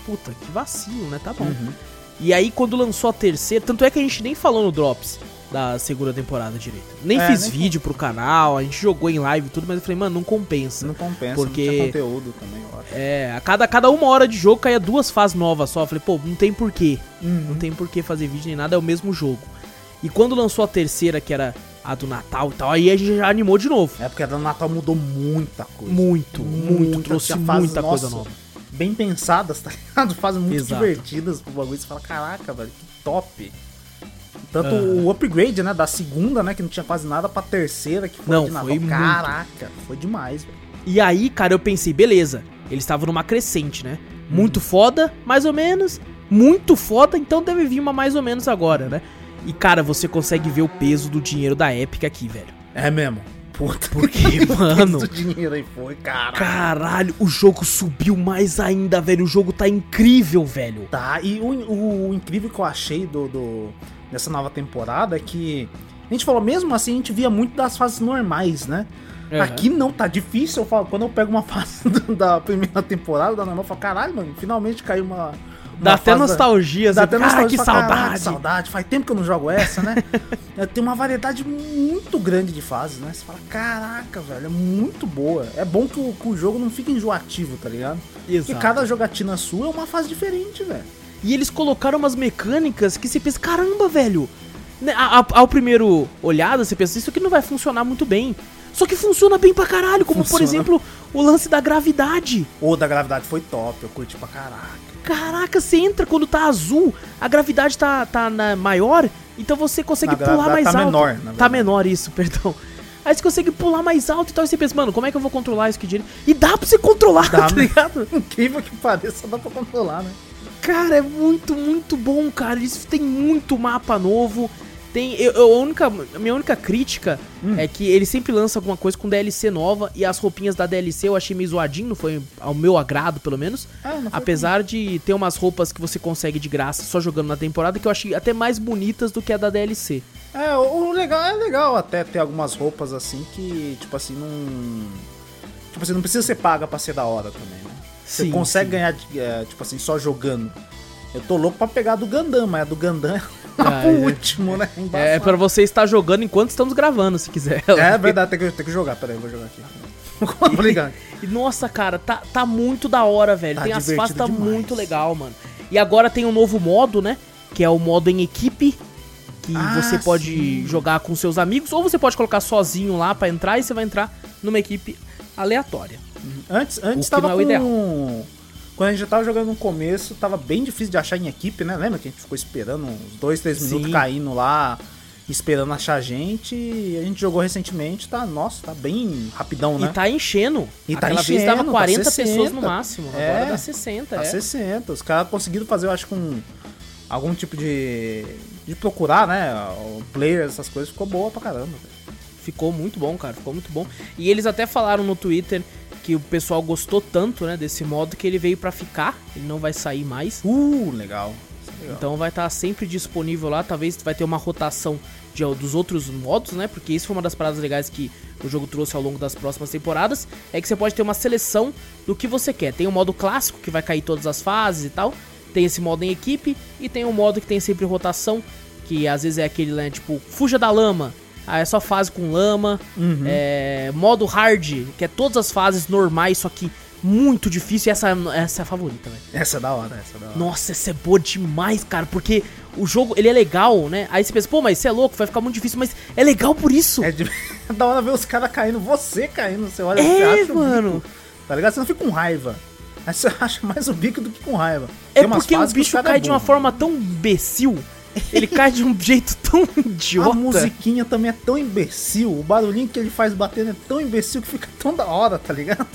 Puta, que vacilo, né? Tá bom. Uhum. E aí, quando lançou a terceira, tanto é que a gente nem falou no Drops da segunda temporada direito. Nem É, fiz nem vídeo pro canal, a gente jogou em live e tudo, mas eu falei, mano, não compensa. Não compensa, Porque- não conteúdo também, eu acho. É, a cada, cada uma hora de jogo caía duas fases novas só. Eu falei, pô, não tem porquê. Uhum. Não tem porquê fazer vídeo nem nada, é o mesmo jogo. E quando lançou a terceira, que era a do Natal e tal, aí a gente já animou de novo. É porque a do Natal mudou muita coisa. Muito, muito, Muita, trouxe muita coisa nossa, nova. Bem pensadas, tá ligado? Fazem muito Exato. divertidas pro bagulho. Você fala, caraca, velho, que top. Tanto Aham. o upgrade, né, da segunda, né, que não tinha quase nada, pra terceira, que foi Não, foi muito. Caraca, foi demais, velho. E aí, cara, eu pensei, beleza, eles estavam numa crescente, né? Muito foda, mais ou menos. Muito foda, então deve vir uma mais ou menos agora, né? E, cara, você consegue ver o peso do dinheiro da Epic aqui, velho. É mesmo. Puta. Porque, mano, Quanto dinheiro aí foi, cara. caralho, o jogo subiu mais ainda, velho. O jogo tá incrível, velho. Tá, e o, o- o incrível que eu achei do, do- dessa nova temporada é que a gente falou, mesmo assim, a gente via muito das fases normais, né? Uhum. Aqui não, tá difícil. Eu falo, quando eu pego uma fase da primeira temporada da normal, eu falo, caralho, mano, finalmente caiu uma. Dá até nostalgia, Dá assim, até cara, nostalgia, que fala, "Caraca, saudade. saudade. Faz tempo que eu não jogo essa, né? É, Tem uma variedade muito grande de fases, né? Você fala, caraca, velho, é muito boa. É bom que o, que o jogo não fique enjoativo, tá ligado? Exato. cada jogatina sua é uma fase diferente, velho. E eles colocaram umas mecânicas que você pensa, caramba, velho. Né, a- a- Ao primeiro olhada, você pensa, isso aqui não vai funcionar muito bem. Só que funciona bem pra caralho, como por Funciona. exemplo o lance da gravidade. O da gravidade foi top, eu curti pra caraca. Caraca, você entra quando tá azul, a gravidade tá, tá na maior, então você consegue Na pular mais tá alto. menor, tá menor isso, perdão. Aí você consegue pular mais alto e tal, e você pensa, mano, como é que eu vou controlar isso aqui direito? E dá pra você controlar, Dá, tá né? ligado? Incrível que pareça, dá pra controlar, né? Cara, é muito, muito bom, cara. Eles têm muito mapa novo. Tem. Eu, eu- a, única, a minha única crítica Hum. é que ele sempre lança alguma coisa com DLC nova e as roupinhas da DLC eu achei meio zoadinho, não foi ao meu agrado, pelo menos. Foi Apesar de ter umas roupas que você consegue de graça só jogando na temporada que eu achei até mais bonitas do que a da DLC. É, o o legal é legal até ter algumas roupas assim que, tipo assim, não. Tipo assim, não precisa ser paga pra ser da hora também, né? Você Sim, consegue sim. ganhar, é, tipo assim, só jogando. Eu tô louco pra pegar a do Gundam, mas a do Gundam lá Ah, pro é. último, né? É Embaçado. pra você estar jogando enquanto estamos gravando, se quiser. É verdade, tem que, tem que jogar. Peraí, eu vou jogar aqui. Vou ligar. E, Nossa, cara, tá, tá muito da hora, velho. Tá tem as fases, tá demais. muito legal, mano. E agora tem um novo modo, né? Que é o modo em equipe. Que Ah, você pode sim. jogar com seus amigos, ou você pode colocar sozinho lá pra entrar e você vai entrar numa equipe aleatória. Antes, antes que tava é o com... Quando a gente já tava jogando no começo, tava bem difícil de achar em equipe, né? Lembra que a gente ficou esperando uns dois, três Sim. minutos caindo lá, esperando achar gente. E a gente jogou recentemente, tá, nossa, tá bem rapidão, né? E tá enchendo. E tá Aquela vez enchendo, dava tá 40 60. pessoas no máximo. É. Agora dá 60, Tá é. 60. Os caras conseguiram fazer, eu acho, com algum tipo de. de procurar, né? O player, essas coisas, ficou boa pra caramba. velho. Ficou muito bom, cara. Ficou muito bom. E eles até falaram no Twitter que o pessoal gostou tanto, né, desse modo que ele veio pra ficar. Ele não vai sair mais. Uh, legal. Então vai estar sempre disponível lá. Talvez vai ter uma rotação de, dos outros modos, né? Porque isso foi uma das paradas legais que o jogo trouxe ao longo das próximas temporadas. É que você pode ter uma seleção do que você quer. Tem o modo clássico, que vai cair todas as fases e tal. Tem esse modo em equipe. E tem um modo que tem sempre rotação. Que às vezes é aquele, né? Tipo, fuja da lama. Aí é só fase com lama. É, modo hard, que é todas as fases normais, só que muito difícil. E essa, essa é a favorita, velho. Essa é da hora, essa é da hora. Nossa, essa é boa demais, cara, porque o jogo, ele é legal, né? Aí você pensa, pô, mas você é louco, vai ficar muito difícil, mas é legal por isso. É de... da hora ver os caras caindo, você caindo, você olha É, você mano. bico, tá ligado? Você não fica com raiva. Aí você acha mais o bico do que com raiva. É porque o bicho é cai de uma forma tão imbecil, ele cai de um jeito tão idiota. A musiquinha também é tão imbecil, o barulhinho que ele faz batendo é tão imbecil que fica tão da hora, tá ligado?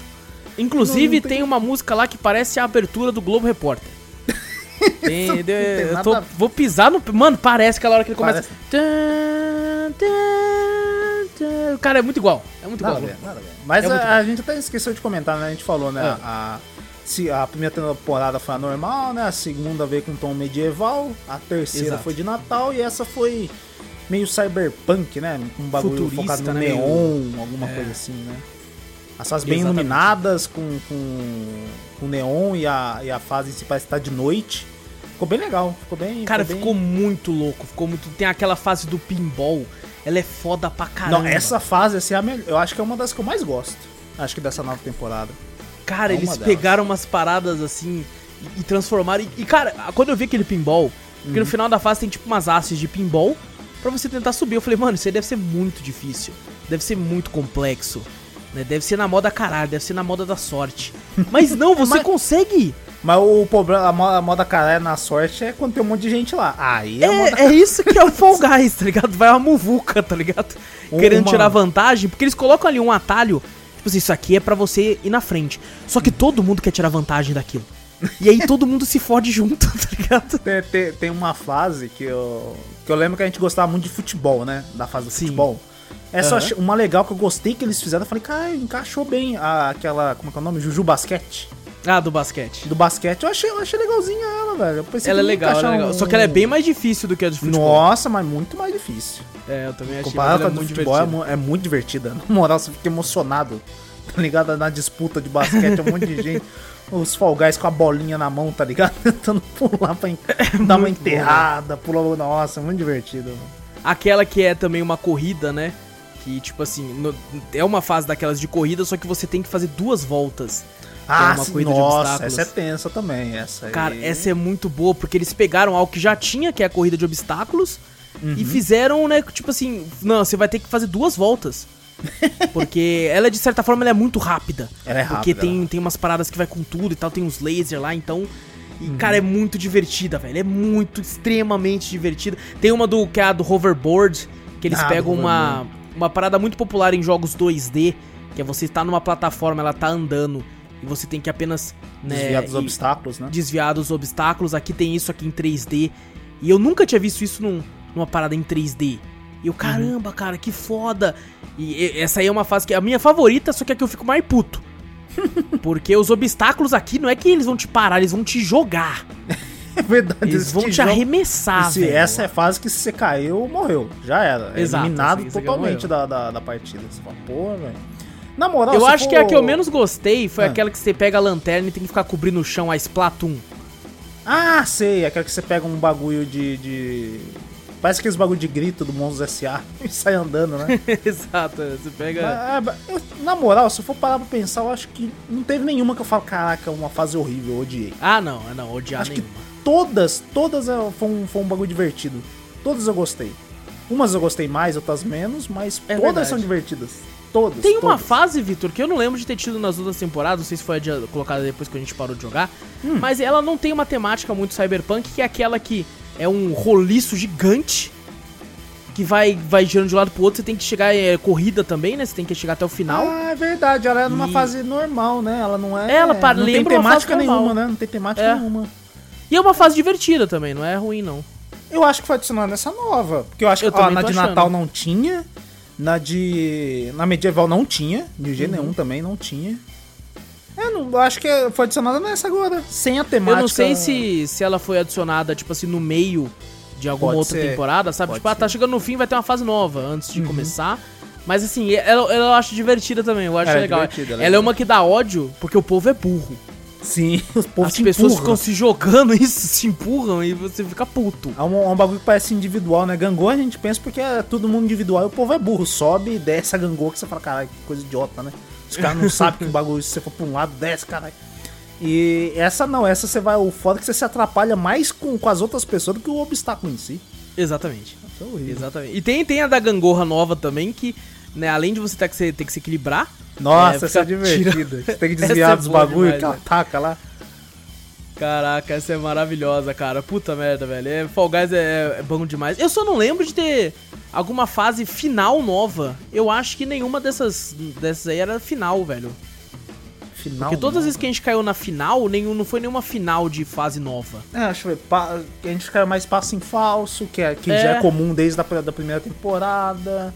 Inclusive, Não, não tem... tem- uma música lá que parece a abertura do Globo Repórter. Tem- não tem eu tô- vou pisar no. Mano, parece aquela hora que ele começa. Cara, é muito igual. É muito Nada igual. nada. Mas É a, a gente até esqueceu de comentar, né? A gente falou, né? Ah. A, se a primeira temporada foi a normal, né? A segunda veio com tom medieval, a terceira Exato. foi de Natal e essa foi meio cyberpunk, né? Com um bagulho Futurista, focado no né? neon, alguma É. coisa assim, né? As fases bem Exatamente. iluminadas, com, com, com neon e a, e a fase em si parece estar de noite. Ficou bem legal, ficou bem. Cara, bem- ficou muito louco. Ficou muito. Tem aquela fase do pinball. Ela é foda pra caramba. Não, essa fase, assim, é a melhor. Eu acho que é uma das que eu mais gosto. Acho que dessa nova temporada. Cara, É eles delas. pegaram umas paradas assim e, e transformaram. E, e, cara, quando eu vi aquele pinball, porque Uhum. no final da fase tem tipo umas hastes de pinball pra você tentar subir. Eu falei, mano, isso aí deve ser muito difícil. Deve ser muito complexo. Né? Deve ser na moda caralho, deve ser na moda da sorte. Mas não, você Mas- consegue! Mas o problema, a mo- a moda caralho na sorte é quando tem um monte de gente lá. Aí é, É, é isso que é o Fall Guys, tá ligado? Vai uma muvuca, tá ligado? Um- Querendo uma- tirar vantagem, porque eles colocam ali um atalho. Tipo assim, isso aqui é pra você ir na frente. Só que todo mundo quer tirar vantagem daquilo. E aí todo mundo se fode junto, tá ligado? Tem, tem- tem uma fase que eu, que eu lembro que a gente gostava muito de futebol, né? Da fase do Sim. futebol. Essa achei- uma legal que eu gostei que eles fizeram. Eu falei, cara, encaixou bem a- aquela. Como é que é o nome? Juju Basquete. Ah, do basquete. Do basquete. Eu achei, eu achei legalzinha ela, velho. Eu pensei Ela é legal, ela é legal. um- Só que ela é bem mais difícil do que a de futebol. Nossa, mas muito mais difícil. É, eu também achei Comparado ela com a é do muito futebol, é, divertida. é muito divertida. Na moral, você fica emocionado. Tá ligado? Na disputa de basquete, um monte de gente. Os Fall Guys com a bolinha na mão, tá ligado? Tentando pular pra en- dar uma É muito bom, enterrada, pular. Nossa, muito divertido. mano. Aquela que é também uma corrida, né? Que, tipo assim, no- é uma fase daquelas de corrida, só que você tem que fazer duas voltas. Ah, uma sim, corrida de nossa, obstáculos. essa é tensa também. Essa aí. Cara, essa é muito boa, porque eles pegaram algo que já tinha, que é a corrida de obstáculos, Uhum. e fizeram, né, tipo assim, não, você vai ter que fazer duas voltas. Porque ela, de certa forma, ela é muito rápida. Ela é Porque rápida, tem, tem umas paradas que vai com tudo e tal, tem uns lasers lá, então. E, cara, é muito divertida, velho. É muito, extremamente divertida. Tem uma do que é a do hoverboard, que eles Ah, pegam uma, uma parada muito popular em jogos 2D, que é você estar numa plataforma, ela tá andando, e você tem que apenas. Né, Desviar dos e- obstáculos, né? desviar dos obstáculos. Aqui tem isso aqui em 3D. E eu nunca tinha visto isso num- numa parada em 3D. E eu, caramba, cara, que foda. E, e- essa aí é uma fase que é a minha favorita, só que é que eu fico mais puto. Porque os obstáculos aqui não é que eles vão te parar, eles vão te jogar. É verdade. Eles vão te jogam- arremessar, se velho. essa é a fase que se você caiu, morreu. Já era. É Exato, eliminado assim, totalmente da, da, da partida. Você fala, pô, velho. Na moral, Eu acho que a for- que eu menos gostei foi Ah. aquela que você pega a lanterna e tem que ficar cobrindo o chão, a Splatoon. Ah, sei. Aquela que você pega um bagulho de. de... Parece aqueles bagulho de grito do Monstros S.A. e sai andando, né? Exato, você pega. Mas, é, eu- na moral, se eu for parar pra pensar, eu acho que não teve nenhuma que eu falo, caraca, uma fase horrível, eu odiei. Ah, não, não, odiar Acho que nenhuma. todas, todas é, foi, um, foi um bagulho divertido. Todas eu gostei. Umas eu gostei mais, outras menos, mas É todas verdade. são divertidas. Todas. Tem uma todas. fase, Vitor, que eu não lembro de ter tido nas outras temporadas, não sei se foi colocada depois que a gente parou de jogar, Hum. mas ela não tem uma temática muito cyberpunk, que é aquela que é um roliço gigante que vai, vai girando de um lado pro outro, você tem que chegar, é corrida também, né? Você tem que chegar até o final. Ah, é verdade. Ela é numa E- fase normal, né? Ela não é. Ela pa- não tem temática nenhuma, né? Não tem temática É. nenhuma. E é uma fase divertida também, não é ruim não. Eu acho que foi adicionado nessa nova. Porque eu acho Eu que ó, na de achando. Natal não tinha. Na de. Na medieval não tinha. De jeito Uhum. nenhum também não tinha. É, não, eu acho que foi adicionada nessa agora. Sem a temática. Eu não sei se, se ela foi adicionada, tipo assim, no meio de alguma Pode outra ser. temporada, sabe? Pode Tipo, ah, tá chegando no fim, vai ter uma fase nova antes de Uhum. começar. Mas assim, ela, ela eu acho divertida também, eu acho Ela é legal. divertida, ela é ela é uma que dá ódio porque o povo é burro. Sim, os povos As pessoas ficam se jogando isso, se empurram e você fica puto. É um, é um bagulho que parece individual, né? Gangorra a gente pensa porque é todo mundo individual e o povo é burro. Sobe e desce a gangorra que você fala, caralho, que coisa idiota, né? Os caras não sabem que o bagulho, se você for pra um lado, desce, caralho. E essa não, essa você vai. O foda é que você se atrapalha mais com, com as outras pessoas do que o obstáculo em si. Exatamente. É. Exatamente. E tem, tem a da gangorra nova também, que, né, além de você ter que se, ter que se equilibrar, Nossa, É, essa é divertida. Você tem que desviar é dos boa bagulhos demais, que ela né? taca lá. Caraca, essa é maravilhosa, cara. Puta merda, velho. É, Fall Guys é, é bom demais. Eu só não lembro de ter alguma fase final nova. Eu acho que nenhuma dessas, dessas aí era final, velho. Final. Porque todas as né? vezes que a gente caiu na final, nenhum, não foi nenhuma final de fase nova. É, deixa eu ver. Pa- a gente fica mais passo em falso, que, é, que É. já é comum desde a da primeira temporada.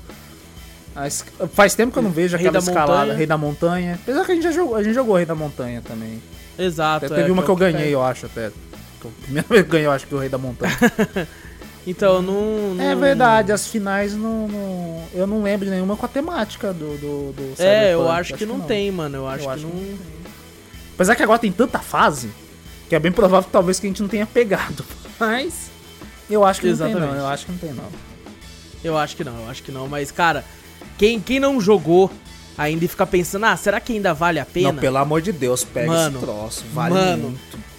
Faz tempo que eu não vejo Rei aquela da escalada Montanha. Rei da Montanha. Apesar que a gente já jogou, a gente jogou Rei da Montanha também. Exato. Até é, teve uma que eu ganhei, pego. eu acho, até. Primeira vez que eu ganhei, eu acho que o Rei da Montanha. Então, não, não. é verdade, as finais não, não- Eu não lembro de nenhuma com a temática do. do, do É, eu Cyberpunk, acho que não, tem, mano. Eu acho Eu que acho não. que Apesar que agora tem tanta fase que é bem provável que talvez que a gente não tenha pegado. Mas. Eu acho que não tem, Exatamente. não. Eu acho que não tem, não. Eu acho que não, eu acho que não. Mas, cara, quem, quem não jogou ainda e fica pensando, ah, será que ainda vale a pena? Não, pelo amor de Deus, pega Mano, esse troço. Vale mano, muito.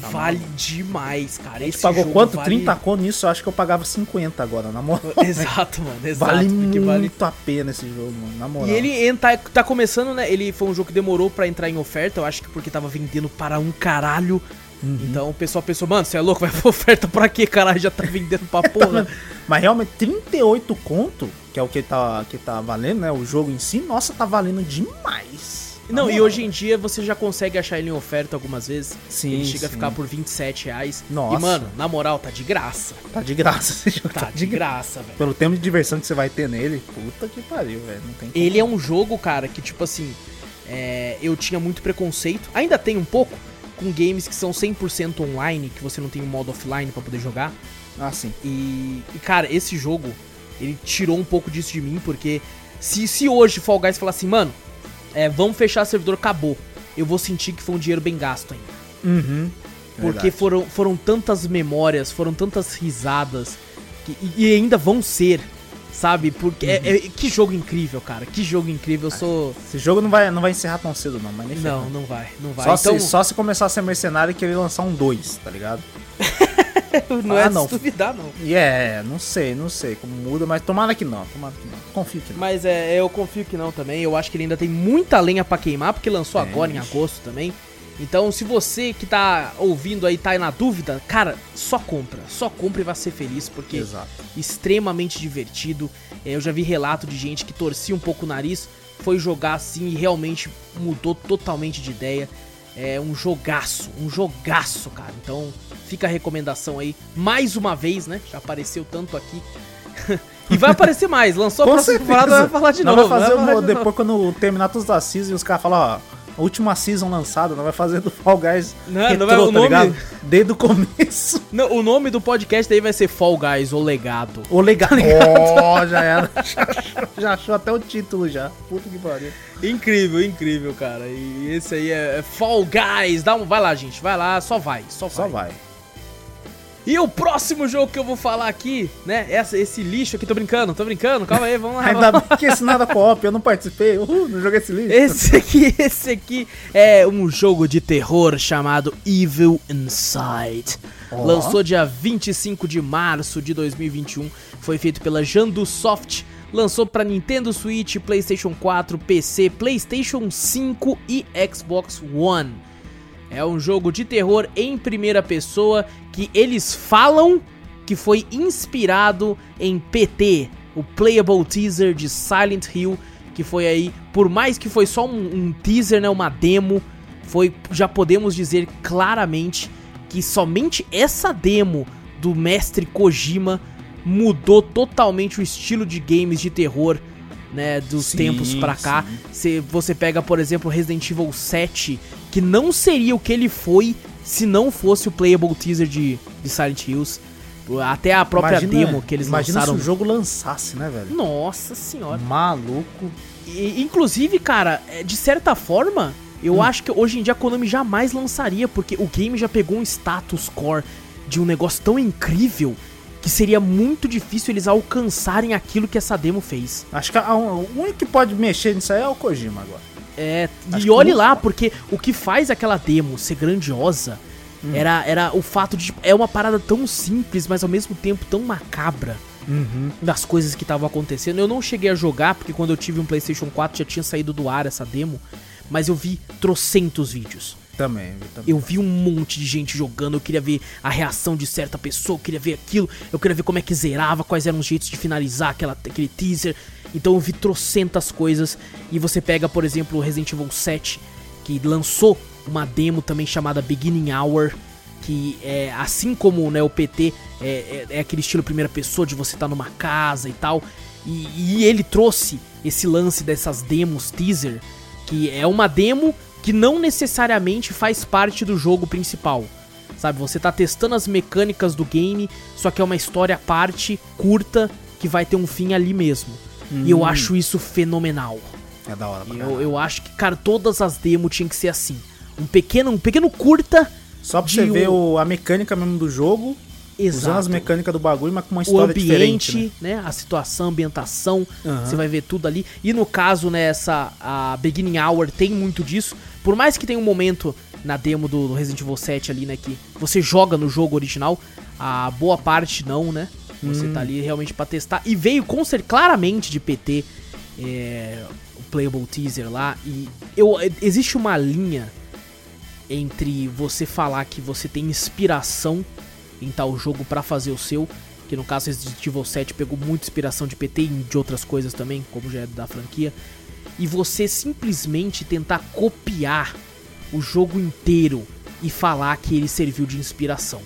Tá vale maluco. demais, cara. A gente Esse pagou jogo quanto? vale- 30 conto nisso? Eu acho que eu pagava 50 agora, na moral. Exato, mano. Exato. vale porque muito vale a pena esse jogo, mano. Na moral. E ele entra, tá começando, né? Ele foi um jogo que demorou pra entrar em oferta, eu acho que porque tava vendendo para um caralho. Uhum. Então o pessoal pensou, mano, você é louco, vai pra oferta pra quê, caralho? Já tá vendendo pra porra. Mas realmente, 38 conto, que é o que tá, que tá valendo, né? O jogo em si, nossa, tá valendo demais. Não, e moral. hoje em dia você já consegue achar ele em oferta algumas vezes. Sim, ele chega a sim. ficar por 27 reais. Nossa. E, mano, na moral, tá de graça. Tá de graça esse jogo. Tá de graça, velho. Pelo tempo de diversão que você vai ter nele, puta que pariu, velho. Não tem como. Ele é um jogo, cara, que tipo assim, é, eu tinha muito preconceito, ainda tem um pouco, com games que são 100% online, que você não tem um modo offline pra poder jogar. Ah, sim. E, e, cara, esse jogo, ele tirou um pouco disso de mim, porque se, se hoje Fall Guys falar assim, mano, é, vamos fechar servidor, acabou, eu vou sentir que foi um dinheiro bem gasto ainda. Uhum. Porque Verdade. foram, foram tantas memórias, foram tantas risadas, que- e, e ainda vão ser, sabe? Porque é- é- que jogo incrível, cara. Que jogo incrível. Eu sou. Esse jogo não vai, não vai encerrar tão cedo, não, mas nem Não, ferrando. não vai, não vai. Só, então, se, só se começar a ser mercenário e querer lançar um 2, tá ligado? não Ah, é não. duvidar, não. É, não sei, não sei como muda, mas tomara que não, tomara que não. Confio que não. Mas é, eu confio que não também. Eu acho que ele ainda tem muita lenha pra queimar, porque lançou Tem. agora em agosto também. Então, se você que tá ouvindo aí tá aí na dúvida, cara, só compra. Só compra e vai ser feliz, porque Exato. extremamente divertido. É, Eu já vi relato de gente que torcia um pouco o nariz, foi jogar assim e realmente mudou totalmente de ideia. É um jogaço, um jogaço, cara. Então fica a recomendação aí, mais uma vez, né? Já apareceu tanto aqui. e vai aparecer mais. Lançou a próxima certeza. temporada, vai falar de Nós novo. vai fazer vai o- de depois novo. quando terminar todas as seasons e os caras falam, ó, a última season lançada, nós vai fazer do Fall Guys Não, não retrô, vai- o tá nome- ligado? Desde o começo. Não, o nome do podcast aí vai ser Fall Guys, o legado. O legal. Ó, já era. Já achou, já achou até o título já. Puta que pariu. Incrível, incrível, cara. E esse aí é, é Fall Guys. Dá um, vai lá, gente. Vai lá, só vai, só vai. Só vai. E o próximo jogo que eu vou falar aqui, né? Essa, esse lixo aqui, tô brincando, tô brincando, calma aí, vamos lá. Ainda bem que esse nada co-op, eu não participei. Uhul, não joguei esse lixo. Esse aqui, esse aqui é um jogo de terror chamado Evil Inside. Ó. Lançou dia 25 de março de 2021. Foi feito pela Jandu Soft. Lançou para Nintendo Switch, PlayStation 4, PC, PlayStation 5 e Xbox One. É um jogo de terror em primeira pessoa que eles falam que foi inspirado em PT, o Playable Teaser de Silent Hill, que foi aí, por mais que foi só um, um teaser, né, uma demo, foi, já podemos dizer claramente que somente essa demo do mestre Kojima mudou totalmente o estilo de games de terror, né, dos Sim, tempos pra cá. sim. Se você pega, por exemplo, Resident Evil 7, que não seria o que ele foi se não fosse o playable teaser de, de Silent Hills. Até a própria Imagina- demo que eles Imagina lançaram. se o jogo lançasse, né, velho? Nossa senhora. Maluco. E, inclusive, cara, é, de certa forma, eu acho que hoje em dia a Konami jamais lançaria, porque o game já pegou um status core de um negócio tão incrível que seria muito difícil eles alcançarem aquilo que essa demo fez. Acho que a- a- o único que pode mexer nisso aí é o Kojima agora. É, Acho e olhe lá, porque o que faz aquela demo ser grandiosa Hum. era, era o fato de. tipo, É uma parada tão simples, mas ao mesmo tempo tão macabra Uhum. das coisas que estavam acontecendo. Eu não cheguei a jogar, porque quando eu tive um PlayStation 4 já tinha saído do ar essa demo, mas eu vi trocentos vídeos. Também, vi também. Eu vi um monte de gente jogando, eu queria ver a reação de certa pessoa, eu queria ver aquilo, eu queria ver como é que zerava, quais eram os jeitos de finalizar aquela, aquele teaser. Então eu vi trocentas coisas. E você pega, por exemplo, o Resident Evil 7, que lançou uma demo também chamada Beginning Hour. Que é assim como né, o PT é, é- é aquele estilo primeira pessoa de você estar numa casa e tal. E, e ele trouxe esse lance dessas demos teaser, que é uma demo que não necessariamente faz parte do jogo principal. Sabe, você tá testando as mecânicas do game, só que é uma história à parte, curta, que vai ter um fim ali mesmo. E eu acho isso fenomenal. É da hora pra Eu, eu acho que, cara, todas as demos tinham que ser assim. Um pequeno, um pequeno curta. Só pra você ver um- o- a mecânica mesmo do jogo, usando as Exato. mecânicas do bagulho, mas com uma o história ambiente, diferente, né? né? A situação, a ambientação, Aham. você vai ver tudo ali. E no caso, né, essa a Beginning Hour tem muito disso. Por mais que tenha um momento na demo do, do Resident Evil 7 ali, né, que você joga no jogo original, a boa parte não, né? Você Hum. tá ali realmente pra testar. E veio com ser claramente de PT é, o Playable Teaser lá. E eu, existe uma linha entre você falar que você tem inspiração em tal jogo pra fazer o seu, que no caso Resident Evil 7 pegou muita inspiração de PT e de outras coisas também, como já é da franquia, e você simplesmente tentar copiar o jogo inteiro e falar que ele serviu de inspiração.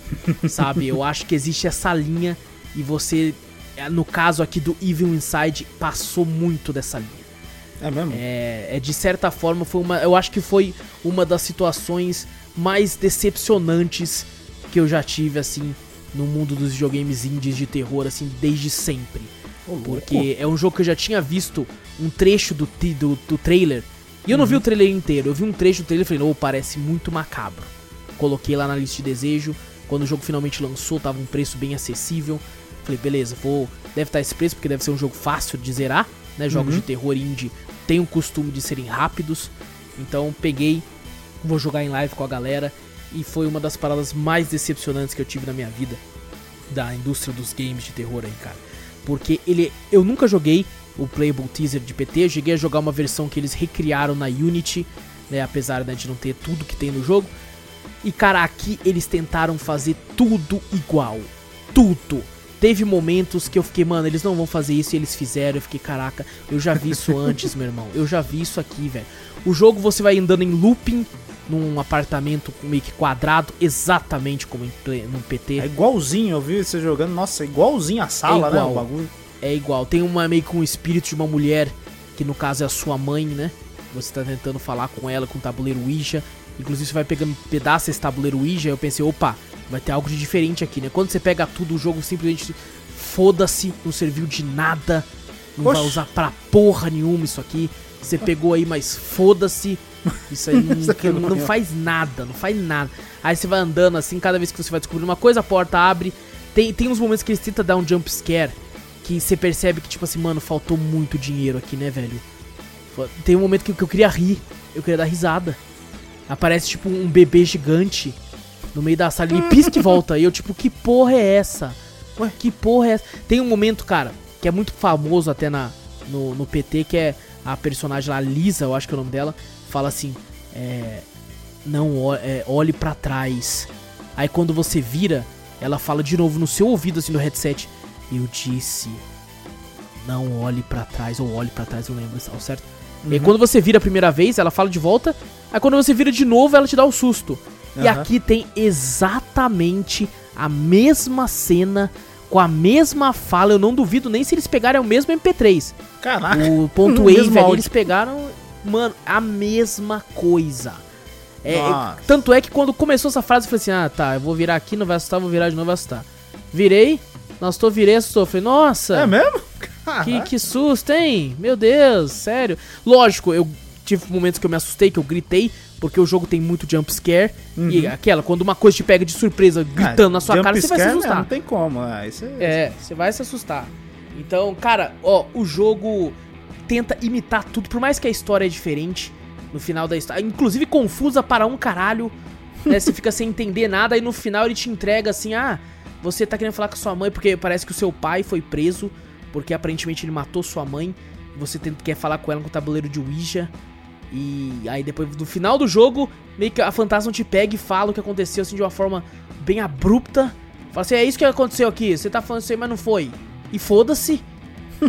Sabe? Eu acho que existe essa linha e você, eh, no caso aqui do Evil Inside, passou muito dessa linha. É mesmo? É, é, de certa forma foi uma, eu acho que foi uma das situações mais decepcionantes que eu já tive assim no mundo dos videogames indies de terror assim desde sempre. Porque é um jogo que eu já tinha visto um trecho do, do, do trailer. E eu não vi o trailer inteiro, eu vi um trecho do trailer e falei, oh, parece muito macabro. Coloquei lá na lista de desejo. Quando o jogo finalmente lançou, tava um preço bem acessível. Falei, beleza, vou. Deve estar esse preço, porque deve ser um jogo fácil de zerar. Né? Jogos Uhum. de terror indie têm o costume de serem rápidos. Então peguei, vou jogar em live com a galera. E foi uma das paradas mais decepcionantes que eu tive na minha vida. Da indústria dos games de terror aí, cara. Porque ele. Eu nunca joguei o Playable Teaser de PT. Eu cheguei a jogar uma versão que eles recriaram na Unity. Né, apesar né, de não ter tudo que tem no jogo. E cara, aqui eles tentaram fazer tudo igual. Tudo. Teve momentos que eu fiquei, mano, eles não vão fazer isso e eles fizeram. Eu fiquei, caraca, eu já vi isso antes, meu irmão. Eu já vi isso aqui, velho. O jogo você vai andando em looping num apartamento meio que quadrado, exatamente como no PT. É igualzinho, eu vi você jogando. Nossa, é igualzinho a sala, É né? igual. O bagulho. É igual. Tem uma meio com um espírito de uma mulher, que no caso é a sua mãe, né? Você tá tentando falar com ela com o tabuleiro Ouija. Inclusive você vai pegando pedaço desse tabuleiro Ouija. Eu pensei, opa, vai ter algo de diferente aqui, né? Quando você pega tudo, o jogo simplesmente foda-se, não serviu de nada. Não vai Oxe. usar pra porra nenhuma isso aqui. Você pegou aí, mas foda-se. Isso aí não, pegou não, não faz nada, não faz nada. Aí você vai andando assim, cada vez que você vai descobrindo uma coisa, a porta abre. Tem, tem uns momentos que eles tentam dar um jump scare que você percebe que, tipo assim, mano, faltou muito dinheiro aqui, né, velho? Tem um momento que, que eu queria rir, eu queria dar risada. Aparece, tipo, um bebê gigante no meio da sala, ele pisca e volta. E eu, tipo, que porra é essa? Ué, que porra é essa? Tem um momento, cara, que é muito famoso até na, no, no PT, que é a personagem lá, Lisa, eu acho que é o nome dela, fala assim, é... Não, é, olhe pra trás. Aí quando você vira, ela fala de novo no seu ouvido, assim, no headset. Eu disse, não olhe pra trás, ou olhe pra trás, eu lembro ao certo. E aí quando você vira a primeira vez, ela fala de volta. Aí quando você vira de novo, ela te dá o susto. E Aham. aqui tem exatamente a mesma cena, com a mesma fala. Eu não duvido nem se eles pegarem o mesmo MP3. Caraca. O ponto ali, áudio. eles pegaram, mano, a mesma coisa. É, é- tanto é que quando começou essa frase, eu falei assim: ah, tá, eu vou virar aqui, não vai assustar, vou virar de novo, vai assustar. Virei, nossa, tô virei, assustou. Falei, nossa, É mesmo? que, que susto, hein? Meu Deus, sério. Lógico, eu tive momentos que eu me assustei, que eu gritei, porque o jogo tem muito jump scare. E aquela, quando uma coisa te pega de surpresa, gritando na sua cara, você vai se assustar. Não tem como, é, isso é... É, você vai se assustar. Então, cara, ó, o jogo tenta imitar tudo, por mais que a história é diferente no final da história, inclusive confusa para um caralho, né? Você fica sem entender nada e no final ele te entrega assim: "Ah, você tá querendo falar com sua mãe porque parece que o seu pai foi preso, porque aparentemente ele matou sua mãe, você tem- quer falar com ela com o tabuleiro de Ouija". E aí depois no final do jogo, meio que a fantasma te pega e fala o que aconteceu assim de uma forma bem abrupta. Fala assim, é isso que aconteceu aqui, você tá falando isso aí, mas não foi. E foda-se.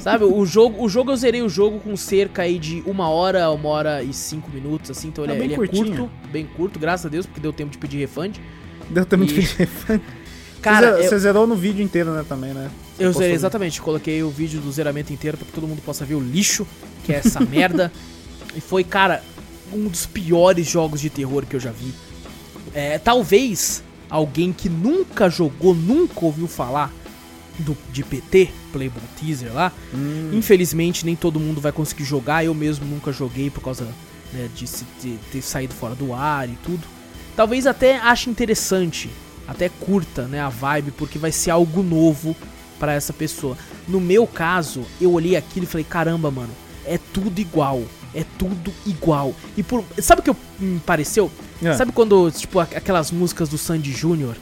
Sabe, o jogo, o jogo eu zerei o jogo com cerca aí de uma hora, uma hora e cinco minutos, assim, então ele É bem ele é curto, bem curto, graças a Deus, porque deu tempo de pedir refund. Deu tempo E- de pedir. Cara, você, eu- zerou no vídeo inteiro, né, também, né? Você Eu zerei exatamente, coloquei o vídeo do zeramento inteiro pra que todo mundo possa ver o lixo que é essa merda. E foi, cara, um dos piores jogos de terror que eu já vi. É, talvez alguém que nunca jogou, nunca ouviu falar do, de PT, Playboy Teaser lá, Hum, infelizmente nem todo mundo vai conseguir jogar. Eu mesmo nunca joguei por causa né, de, se- de ter saído fora do ar e tudo. Talvez até ache interessante, até curta, né, a vibe, porque vai ser algo novo pra essa pessoa. No meu caso, eu olhei aquilo e falei, caramba, mano, é tudo igual. É tudo igual. E por. Sabe o que eu- me pareceu? É. Sabe quando, tipo, aqu- aquelas músicas do Sandy Júnior,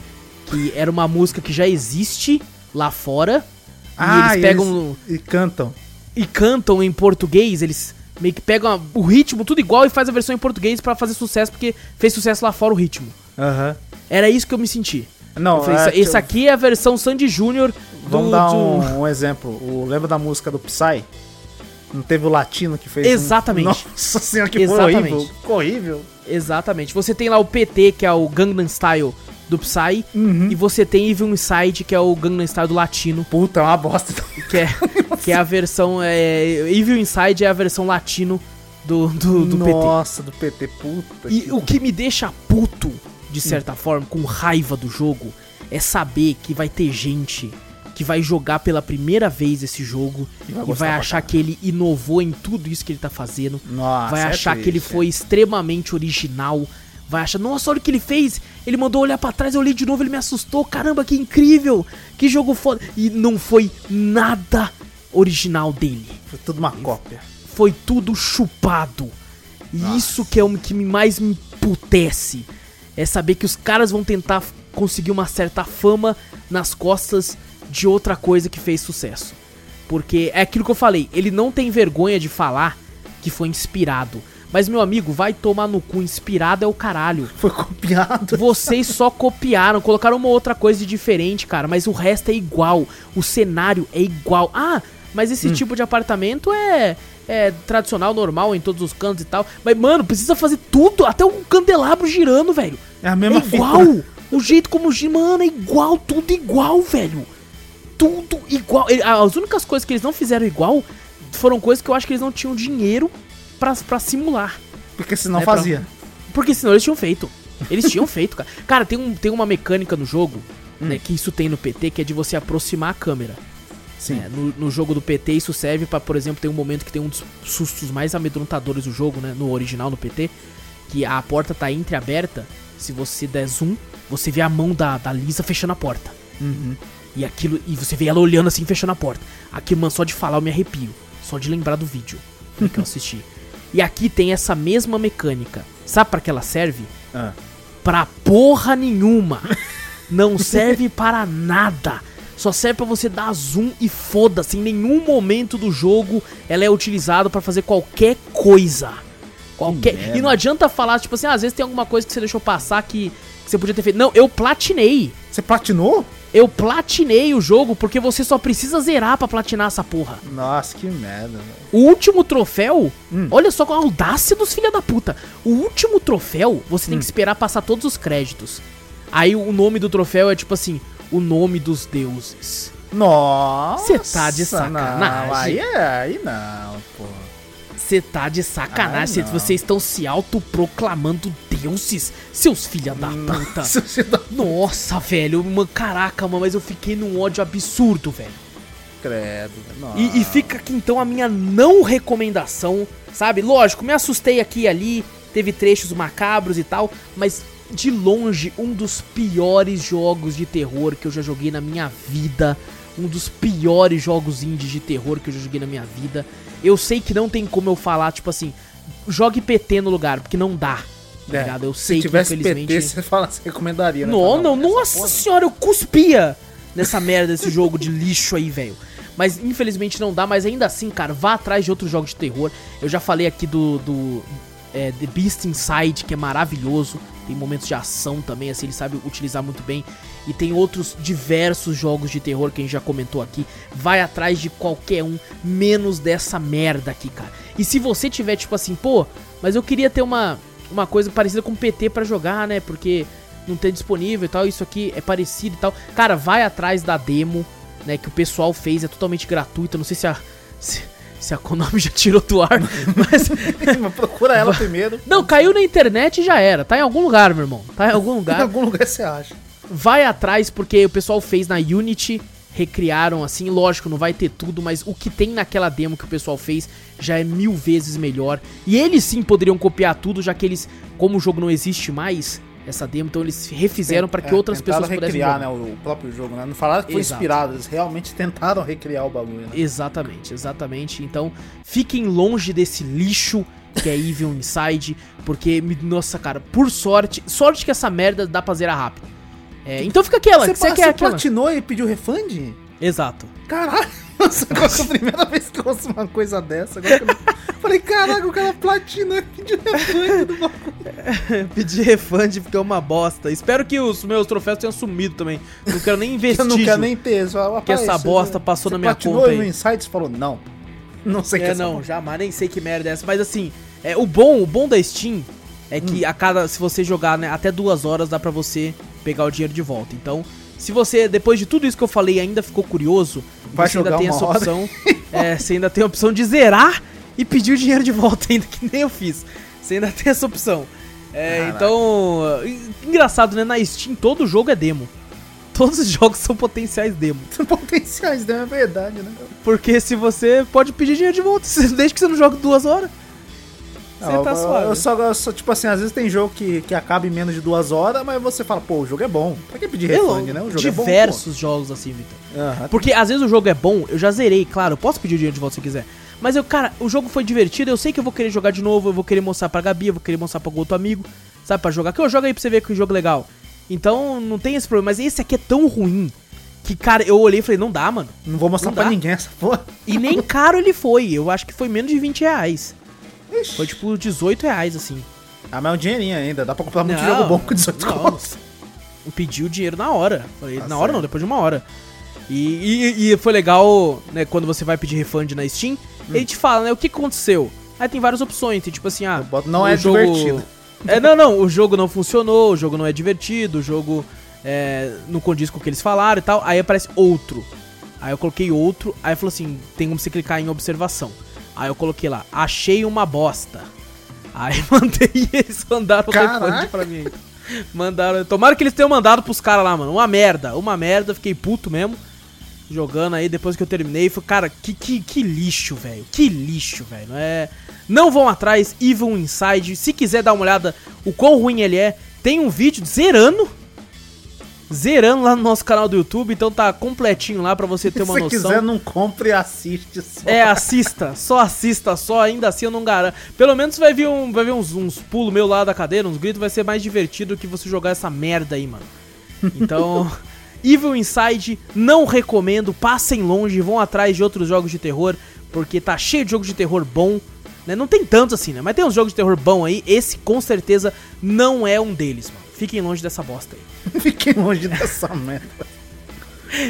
que era uma música que já existe lá fora, Ah, e eles pegam E cantam. e cantam em português, eles meio que pegam a- o ritmo tudo igual e faz a versão em português pra fazer sucesso, porque fez sucesso lá fora o ritmo. Aham. Era isso que eu me senti. Não, falei, é, "Essa- esse aqui é a versão Sandy Júnior do, Vamos dar do- um, um exemplo. O, lembra da música do Psy? Não teve o latino que fez? um- Exatamente. Nossa senhora, que Exatamente. horrível. Ficou horrível. Exatamente. Você tem lá o PT, que é o Gangnam Style do Psy, Uhum. e você tem Evil Inside, que é o Gangnam Style latino, Puta, é uma bosta. que é, que é a versão... É, Evil Inside é a versão latino do, do, do PT. Nossa, do PT, puta. E que- o que me deixa puto, de certa forma, com raiva do jogo, é saber que vai ter gente que vai jogar pela primeira vez esse jogo E e vai vai, gostar pra achar que ele inovou em tudo isso que ele tá fazendo. Nossa, vai é achar que ele triste, foi extremamente original. Vai achar, nossa, olha o que ele fez. Ele mandou olhar pra trás, eu olhei de novo, ele me assustou. Caramba, que incrível! Que jogo foda. E não foi nada original dele. Foi tudo uma cópia. foi tudo chupado. E isso que é o que mais me emputece. É saber que os caras vão tentar conseguir uma certa fama nas costas de outra coisa que fez sucesso. Porque é aquilo que eu falei, ele não tem vergonha de falar que foi inspirado. Mas, meu amigo, vai tomar no cu, inspirado é o caralho. Foi copiado. Vocês só copiaram, colocaram uma outra coisa de diferente, cara, mas o resto é igual. O cenário é igual. Ah, mas esse Hum. tipo de apartamento é, é tradicional, normal em todos os cantos e tal. Mas, mano, precisa fazer tudo, até um candelabro girando, velho. É a É mesma igual. figura. O jeito como gira, mano, é igual, tudo igual, velho. Tudo igual. As únicas coisas que eles não fizeram igual foram coisas que eu acho que eles não tinham dinheiro pra, pra simular. Porque senão É pra- fazia. Porque senão eles tinham feito. Eles tinham feito, cara. Cara, tem, um, tem uma mecânica no jogo, Hum. né, que isso tem no PT, que é de você aproximar a câmera. Sim. É, no, no jogo do PT, isso serve pra, por exemplo, tem um momento que tem um dos sustos mais amedrontadores do jogo, né? No original, no PT, que a porta tá entreaberta. Se você der zoom, você vê a mão da, da Lisa fechando a porta. Uhum. E aquilo. E você vê ela olhando assim, fechando a porta. Aquilo, mano, só de falar eu me arrepio. Só de lembrar do vídeo né, que eu assisti. E aqui tem essa mesma mecânica. Sabe pra que ela serve? Ah. Pra porra nenhuma. Não serve para nada. Só serve pra você dar zoom e foda-se. Em nenhum momento do jogo ela é utilizada pra fazer qualquer coisa. Qualquer. E não adianta falar, tipo assim, ah, às vezes tem alguma coisa que você deixou passar que, que você podia ter feito. Não, eu platinei. Você platinou? Eu platinei o jogo porque você só precisa zerar pra platinar essa porra. Nossa, que merda, velho. O último troféu, Hum. olha só com a audácia dos filha da puta. O último troféu, você Hum. tem que esperar passar todos os créditos. Aí o nome do troféu é tipo assim, o nome dos deuses. Nossa. Cê tá de sacanagem. Não, aí é, aí não, pô. Você tá de sacanagem, Ah, vocês estão se autoproclamando Deus. deuses, seus filha da puta. Nossa, velho, uma, caraca, mano, mas eu fiquei num ódio absurdo, velho. Credo. E, e fica aqui então a minha não recomendação, sabe? Lógico, me assustei aqui e ali, teve trechos macabros e tal, mas de longe um dos piores jogos de terror que eu já joguei na minha vida. Um dos piores jogos indies de terror que eu já joguei na minha vida. Eu sei que não tem como eu falar, tipo assim, jogue PT no lugar, porque não dá. Tá É, ligado? Eu sei Se tivesse que infelizmente. PT, você, fala, você recomendaria, né? Não, não, essa nossa porra- senhora, eu cuspia nessa merda desse jogo de lixo aí, velho. Mas infelizmente não dá, mas ainda assim, cara, vá atrás de outros jogos de terror. Eu já falei aqui do, do é, The Beast Inside, que é maravilhoso. Tem momentos de ação também, assim, ele sabe utilizar muito bem. E tem outros diversos jogos de terror que a gente já comentou aqui. Vai atrás de qualquer um, menos dessa merda aqui, cara. E se você tiver, tipo assim, pô, mas eu queria ter uma, uma coisa parecida com PT pra jogar, né? Porque não tem disponível e tal, isso aqui é parecido e tal. Cara, vai atrás da demo, né, que o pessoal fez, é totalmente gratuita. Não sei se a se, se a Konami já tirou do ar, mas Procura ela primeiro. não, caiu na internet e já era. Tá em algum lugar, meu irmão. Tá em algum Em lugar. algum lugar você acha. Vai atrás porque o pessoal fez na Unity, recriaram assim, lógico, não vai ter tudo, mas o que tem naquela demo que o pessoal fez já é mil vezes melhor. E eles sim poderiam copiar tudo, já que eles, como o jogo não existe mais, essa demo, então eles refizeram para que É, outras pessoas pudessem recriar, né, o próprio jogo, né? Não falaram que foi Exato. inspirado, eles realmente tentaram recriar o bagulho, né? Exatamente, exatamente. Então, fiquem longe desse lixo que é Evil Inside, porque, nossa, cara, por sorte, sorte que essa merda dá pra zerar rápido. É, então fica aquela, Você, que você você quer aquela. platinou e pediu refund? Exato. Caralho, nossa, agora foi a primeira vez que eu ouço uma coisa dessa. Agora que eu... Falei, caraca, o cara platinou e pediu refund do bagulho. Pedir refund porque é uma bosta. Espero que os meus troféus tenham sumido também. Não quero nem Eu investir. não quero nem ter. Você que "Rapaz, essa você- bosta passou você na minha conta e no aí." Insights falou, não. Não sei o que É, essa não, jamais, nem sei que merda é essa. Mas assim, é, o bom o bom da Steam é que a cada. Se você jogar né, até duas horas, dá pra você pegar o dinheiro de volta. Então, se você, depois de tudo isso que eu falei, ainda ficou curioso, Vai você ainda tem essa hora. opção. é, você ainda tem a opção de zerar e pedir o dinheiro de volta, ainda que nem eu fiz. Você ainda tem essa opção. É, então. Engraçado, né? Na Steam todo jogo é demo. Todos os jogos são potenciais demo. São potenciais, né? É verdade, né? Porque se você pode pedir dinheiro de volta, desde que você não joga duas horas. Você tá eu- suave. Eu só, eu só, tipo assim, às vezes tem jogo que, que acaba em menos de duas horas, mas você fala, pô, o jogo é bom. Pra que pedir refund, né? O jogo diversos jogos assim, Vitor. é bom. Aham. Porque às vezes o jogo é bom, eu já zerei, claro, eu posso pedir o dinheiro de volta se quiser. Mas eu, cara, o jogo foi divertido, eu sei que eu vou querer jogar de novo, eu vou querer mostrar pra Gabi, eu vou querer mostrar pra algum outro amigo, sabe, pra jogar. Que eu jogo aí pra você ver que o jogo é legal. Então não tem esse problema. Mas esse aqui é tão ruim que, cara, eu olhei e falei, não dá, mano. Não vou mostrar Não pra dá. ninguém essa porra. E nem caro ele foi, eu acho que foi menos de 20 reais. Ixi. Foi tipo 18 reais, assim. Ah, mas é um dinheirinho ainda. Dá pra comprar muito Não, jogo bom com 18 não. contos. Eu pedi o dinheiro na hora. Falei, Tá na hora não, depois de uma hora. E, e- e foi legal, né, quando você vai pedir refund na Steam, Hum. ele te fala, né, o que aconteceu. Aí tem várias opções, tem tipo assim, ah, não é jogo- divertido. É, não, não, o jogo não funcionou, o jogo não é divertido, o jogo é, não condiz com o que eles falaram e tal. Aí aparece outro. Aí eu coloquei outro, aí falou assim, tem como você clicar em observação. Aí eu coloquei lá, achei uma bosta. Aí mandei e eles mandaram o refund pra mim. Mandaram. Tomara que eles tenham mandado pros caras lá, mano. Uma merda, uma merda, fiquei puto mesmo. Jogando aí, depois que eu terminei, foi, cara, que, que, que lixo, velho. Que lixo, velho. Não É... Não vão atrás, Evil Inside. Se quiser dar uma olhada o quão ruim ele é, tem um vídeo zerando. Zerando lá no nosso canal do YouTube, então tá completinho lá pra você ter Se uma noção. quiser, não compre e assiste só. É, assista, só assista, só, ainda assim eu não garanto. Pelo menos vai vir, um, vai vir uns, uns pulos meu lá da cadeira, uns gritos, vai ser mais divertido que você jogar essa merda aí, mano. Então, Evil Inside, não recomendo, passem longe, vão atrás de outros jogos de terror, porque tá cheio de jogos de terror bom, né? Não tem tantos assim, né? Mas tem uns jogos de terror bom aí, esse com certeza não é um deles, mano. Fiquem longe dessa bosta aí. Fiquem longe dessa merda.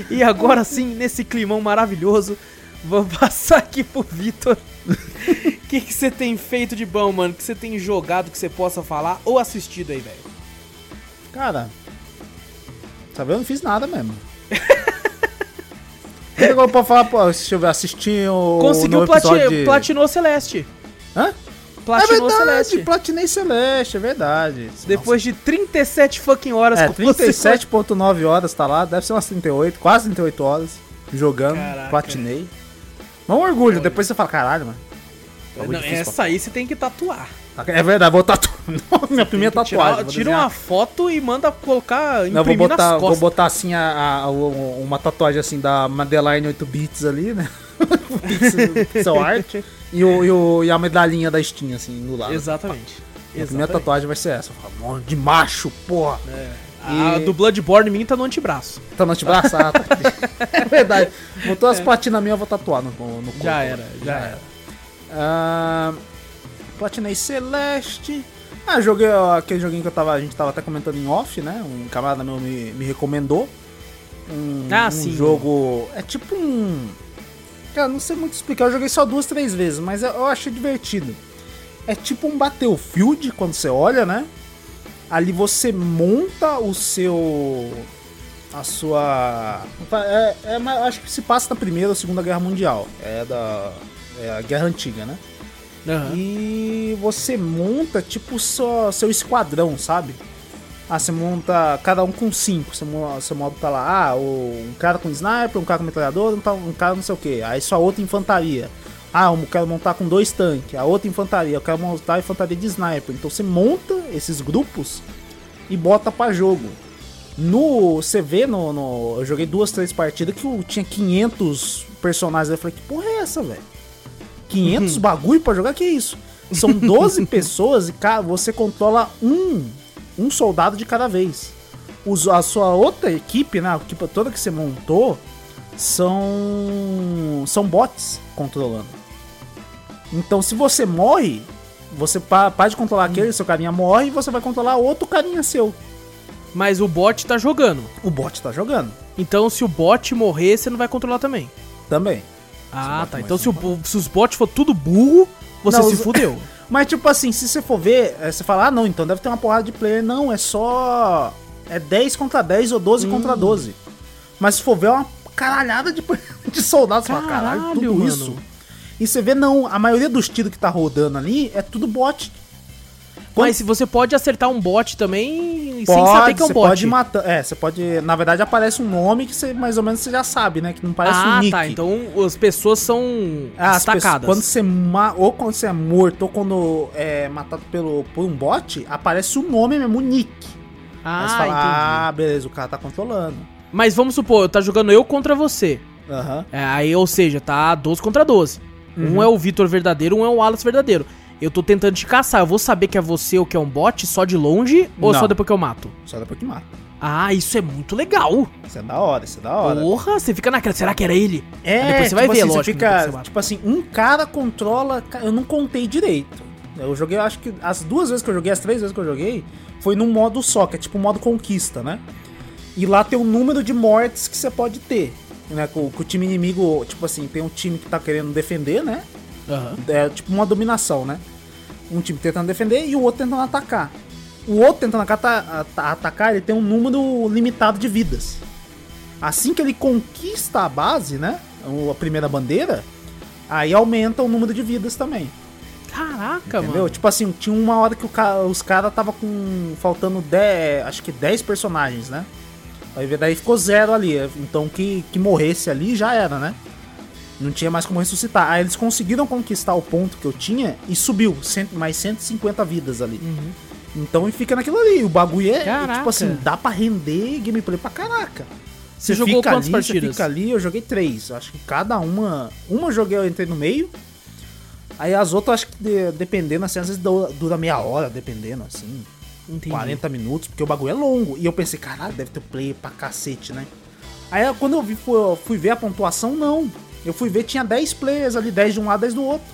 E agora sim, nesse climão maravilhoso, vou passar aqui pro Vitor. O que você tem feito de bom, mano? Que você tem jogado que você possa falar ou assistido aí, velho? Cara, sabe, eu não fiz nada mesmo. Agora pra falar, pô, deixa eu ver, assisti o. Conseguiu plati episódio de- platinou Celeste. Hã? Platinou é verdade, Celeste. platinei Celeste, é verdade. Depois de 37 fucking horas É, com você. 37.9 horas tá lá, deve ser umas 38, quase 38 horas jogando, Caraca. platinei. Mas um orgulho, depois você fala, caralho, mano. Não, difícil essa aí você tem que tatuar. pra- É verdade, vou tatuar. Minha primeira tirar- tatuagem. vou tira desenhar- uma foto e manda colocar, Não, vou botar, nas vou botar assim a, a- o- uma tatuagem assim da Madeline 8 bits ali, né? Pixel- Pixel art. E, o, e, o- e a medalhinha da Steam, assim, no lado. Exatamente. A Exatamente. tatuagem vai ser essa. Falo, "Mano, De macho, porra. A E- do Bloodborne minha tá no antebraço. Tá no antebraço? Ah, tá. É verdade. Botou as platinas minhas, eu vou tatuar no, no corpo. Já era, já era. Ah, platinei Celeste. Ah, joguei ó, aquele joguinho que eu tava, a gente tava até comentando em off, né? Um camarada meu me, me recomendou. Um, Ah, um sim. jogo. É tipo um. Cara, não sei muito explicar. Eu joguei só duas, três vezes, mas eu, achei divertido. É tipo um Battlefield quando você olha, né? Ali você monta o seu. A sua. É, é, acho que se passa na Primeira ou Segunda Guerra Mundial. É da. É a Guerra Antiga, né? Aham. E você monta tipo só seu esquadrão, sabe? Ah, você monta cada um com cinco. Você, você monta lá, ah, um cara com sniper, um cara com metralhador, um, cara não sei o que. Aí só outra infantaria. Ah, eu quero montar com dois tanques. A outra infantaria, eu quero montar infantaria de sniper. Então você monta esses grupos e bota pra jogo. No. Você vê no, no- Eu joguei duas, três partidas que eu tinha 500 personagens. Eu falei, que porra é essa, velho? 500 bagulho pra jogar? Que isso? São 12 pessoas e, cara, você controla um, um soldado de cada vez. Os- a sua outra equipe, né? A equipe toda que você montou são. são bots controlando. Então, se você morre, você pa- para de controlar aquele, seu carinha morre e você vai controlar outro carinha seu. Mas o bot tá jogando. O bot tá jogando Então se o bot morrer, você não vai controlar também. também. Ah, tá. Então se, o, bo- se os bots for tudo burro, você Não, se os- fudeu. Mas, tipo assim, se você for ver, é, você fala, ah, não, então deve ter uma porrada de player. Não, é só. É 10 contra 10 ou 12 Hum. contra 12. Mas se for ver, é uma caralhada de, de soldados. Você fala, caralho, Caralho, tudo mano. isso. E você vê, não, a maioria dos tiros que tá rodando ali é tudo bot. Quando- Mas se você pode acertar um bot também sem Pode, saber que é um você bot. pode matar. É, você pode. Na verdade, aparece um nome que você mais ou menos você já sabe, né? Que não parece um ah, nick. tá. Então as pessoas são Ah, as destacadas. pessoas- quando você ma ou quando você é morto ou quando é matado pelo, por um bot, aparece o nome mesmo, o nick. Ah, fala, entendi. ah, beleza, o cara tá controlando. Mas vamos supor, tá jogando eu contra você. Aham. É, aí, ou seja, tá 12 contra 12. Uhum. Um é o Vitor verdadeiro, um é o Wallace verdadeiro. Eu tô tentando te caçar. Eu vou saber que é você ou que é um bot só de longe ou Não. só depois que eu mato? Só depois que mata. Ah, isso é muito legal. Isso é da hora, isso é da hora. Porra, você fica naquela. Será que era ele? É, Aí depois você vai ver, assim, lógico, Você você fica, mata. tipo assim, um cara controla. Eu não contei direito. Eu joguei, eu acho que as duas vezes que eu joguei, as três vezes que eu joguei, foi num modo só, que é tipo um modo conquista, né? E lá tem o número de mortes que você pode ter. Né? Com, com o time inimigo, tipo assim, tem um time que tá querendo defender, né? Aham. É tipo uma dominação, né? Um time tentando defender e o outro tentando atacar. O outro tentando acata- ata- atacar, ele tem um número limitado de vidas. Assim que ele conquista a base, né? A primeira bandeira, aí aumenta o número de vidas também. Caraca, Entendeu? mano. Tipo assim, tinha uma hora que ca- os caras tava com. faltando 10. Acho que 10 personagens, né? Aí daí ficou zero ali. Então que, que morresse ali já era, né? Não tinha mais como ressuscitar. Aí eles conseguiram conquistar o ponto que eu tinha e subiu cento, mais 150 vidas ali. Uhum. Então e fica naquilo ali. O bagulho é, Caraca. tipo assim, dá pra render gameplay pra caraca. Você jogou fica quantas ali, partidas? Você fica ali, eu joguei três. Acho que cada uma. Uma eu joguei, eu entrei no meio. Aí as outras, acho que de- dependendo, assim, às vezes dura meia hora, dependendo, assim. Entendi. 40 minutos, porque o bagulho é longo. E eu pensei, caralho, deve ter play pra cacete, né? Aí quando eu vi, fui, fui ver a pontuação, não. Eu fui ver, tinha 10 players ali, 10 de um lado, 10 do outro.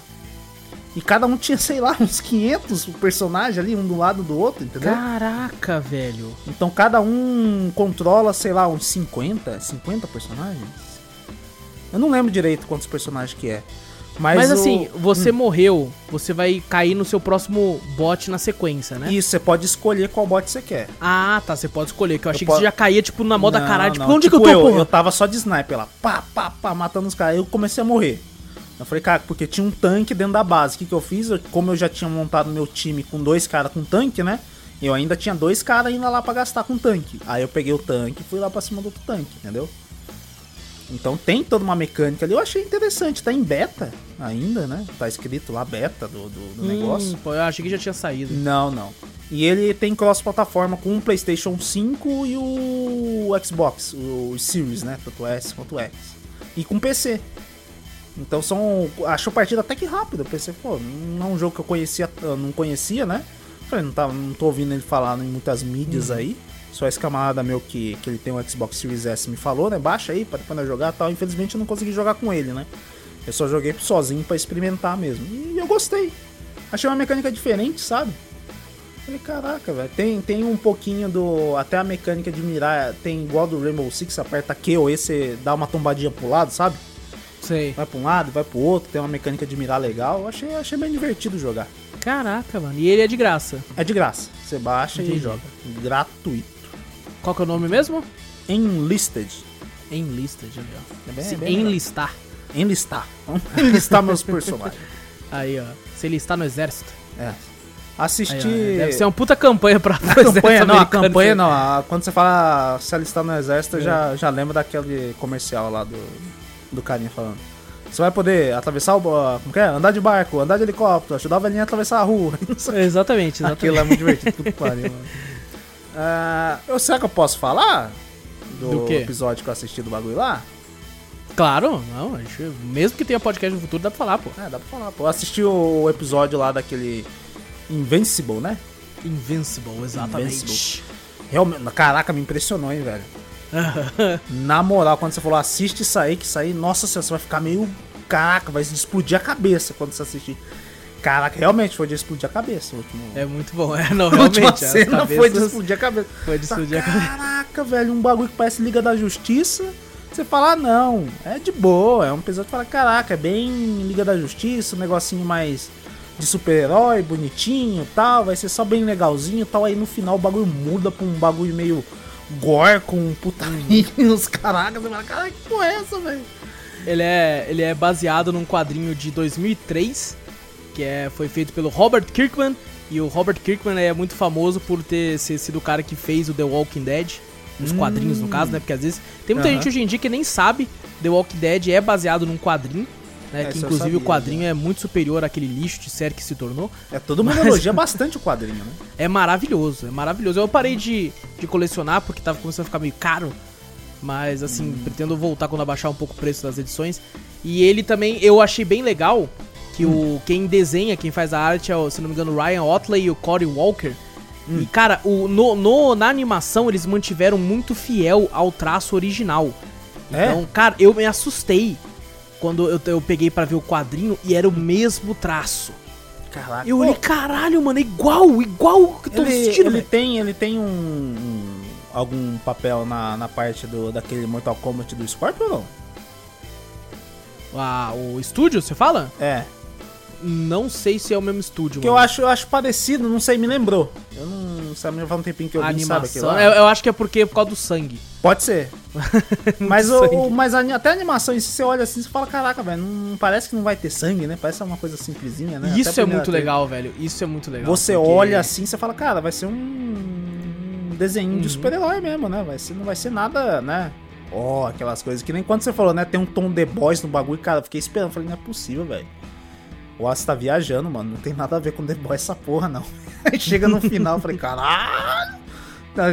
E cada um tinha, sei lá, uns 500 personagens ali, um do lado do outro, entendeu? Caraca, velho. Então cada um controla, sei lá, uns 50, 50 personagens. Eu não lembro direito quantos personagens que é. Mas, Mas, o- assim, você morreu, você vai cair no seu próximo bot na sequência, né? Isso, você pode escolher qual bot você quer. Ah, tá, você pode escolher, que eu achei que posso- você já caía, tipo, na moda Não, caralho, tipo, não, onde que eu tipo tô, porra? Eu tava só de sniper lá, pá, pá, pá, matando os caras. Aí eu comecei a morrer. Eu falei, cara, porque tinha um tanque dentro da base. O que, que eu fiz? Eu- como eu já tinha montado meu time com dois caras com tanque, né? Eu ainda tinha dois caras ainda lá pra gastar com tanque. Aí eu peguei o tanque e fui lá pra cima do outro tanque, entendeu? Então tem toda uma mecânica ali. Eu achei interessante. Tá em beta ainda, né? Tá escrito lá beta do, do, do negócio. Hum, pô, eu achei que já tinha saído. Não, não. E ele tem cross-plataforma com o PlayStation 5 e o Xbox, o Series, né? Tanto S quanto X. E com PC. Então são. Achou partida até que rápida. Eu pensei, pô, não é um jogo que eu conhecia, eu não conhecia, né? Falei, não, tá, não tô ouvindo ele falar em muitas mídias aí. Só esse camarada meu que, que ele tem o Xbox Series S me falou, né? Baixa aí pra depois jogar e tal. Infelizmente eu não consegui jogar com ele, né? Eu só joguei sozinho pra experimentar mesmo. E eu gostei. Achei uma mecânica diferente, sabe? Falei, caraca, velho. Tem, tem um pouquinho do. Até a mecânica de mirar tem igual do Rainbow Six, aperta Q ou E, você dá uma tombadinha pro lado, sabe? Sei. Vai pra um lado, vai pro outro, tem uma mecânica de mirar legal. Achei, achei bem divertido jogar. Caraca, mano. E ele é de graça. É de graça. Você baixa Entendi. e joga. Gratuito. Qual que é o nome mesmo? Enlisted. Enlisted, ali, ó. É bem- Se é bem legal. enlistar. Enlistar. Vamos enlistar meus personagens. Aí, ó. Se ele está no exército. É. Aí, Assistir. ó, Deve ser uma puta campanha pra exército campanha, não, a campanha não. a- quando você fala se alistar no exército, eu É. já, já lembro daquele comercial lá do, do carinha falando. Você vai poder atravessar o. Como que é? Andar de barco, andar de helicóptero, ajudar a velhinha a atravessar a rua. Exatamente, exatamente. Aquilo é muito divertido, tudo pariu, mano. Ah, eu, será que eu posso falar? Do, Do episódio que eu assisti do bagulho lá? Claro, não. gente- Mesmo que tenha podcast no futuro, dá pra falar, pô. É, dá pra falar, pô. Eu assisti o episódio lá daquele Invincible, né? Invincible, exatamente. Invincible. Realmente, caraca, me impressionou, hein, velho. Na moral, quando você falou assiste isso aí, que isso aí, nossa senhora, você vai ficar meio. Caraca, vai explodir a cabeça quando você assistir. Caraca, realmente foi de explodir a cabeça o último. É muito bom, é, não, realmente. cena cabeças- foi de explodir a cabeça. Foi de explodir a cabeça. Caraca, velho, um bagulho que parece Liga da Justiça. Você fala, ah, não, é de boa. É um episódio que fala, caraca, é bem Liga da Justiça, um negocinho mais de super-herói, bonitinho tal. Vai ser só bem legalzinho tal. Aí no final o bagulho muda pra um bagulho meio gore com putaria nos caracas. Você fala, caraca, que porra é essa, velho? Ele é, ele é baseado num quadrinho de 2003, que é, foi feito pelo Robert Kirkman. E o Robert Kirkman é muito famoso por ter sido o cara que fez o The Walking Dead. Nos quadrinhos, no caso, né? Porque às vezes. Tem muita Aham. gente hoje em dia que nem sabe The Walking Dead é baseado num quadrinho. Né, É, que inclusive o sabia, quadrinho é muito superior àquele lixo de série que se tornou. É, todo mundo elogia bastante o quadrinho, né? É maravilhoso, é maravilhoso. Eu parei de, de colecionar porque tava começando a ficar meio caro. Mas assim, pretendo voltar quando abaixar um pouco o preço das edições. E ele também, eu achei bem legal que o quem desenha, quem faz a arte é, o, se não me engano, o Ryan Otley e o Corey Walker. E cara, o, no, no- na animação eles mantiveram muito fiel ao traço original. É? Então, cara, eu me assustei quando eu, eu peguei pra ver o quadrinho e era o mesmo traço. Caraca. Eu olhei, caralho, mano, é igual, igual o que eu tô ele, assistindo, ele tem, ele tem um, um- algum papel na, na parte do, daquele Mortal Kombat do Scorpion ou não? Ah, o estúdio, você fala? É. Não sei se é o mesmo estúdio, Que eu mano. acho, eu acho parecido, não sei, me lembrou. Eu não sabe, faz um tempinho que eu A vi, sabe? Eu, eu acho que é porque é por causa do sangue. Pode ser. mas o, mas a- até a animação si, você olha assim e fala, caraca, velho, não parece que não vai ter sangue, né? Parece uma coisa simplesinha, né? Isso Até é muito legal, velho. Isso é muito legal. Você porque- olha assim, você fala, cara, vai ser um desenho Uhum. de super-herói mesmo, né? Vai ser, não vai ser nada, né? Ó, aquelas coisas que nem quando você falou, né? Tem um tom The Boys no bagulho, cara, eu fiquei esperando, falei, não é possível, velho. O Aço tá viajando, mano, não tem nada a ver com The Boys essa porra, não. Aí chega no final, eu falei, caralho!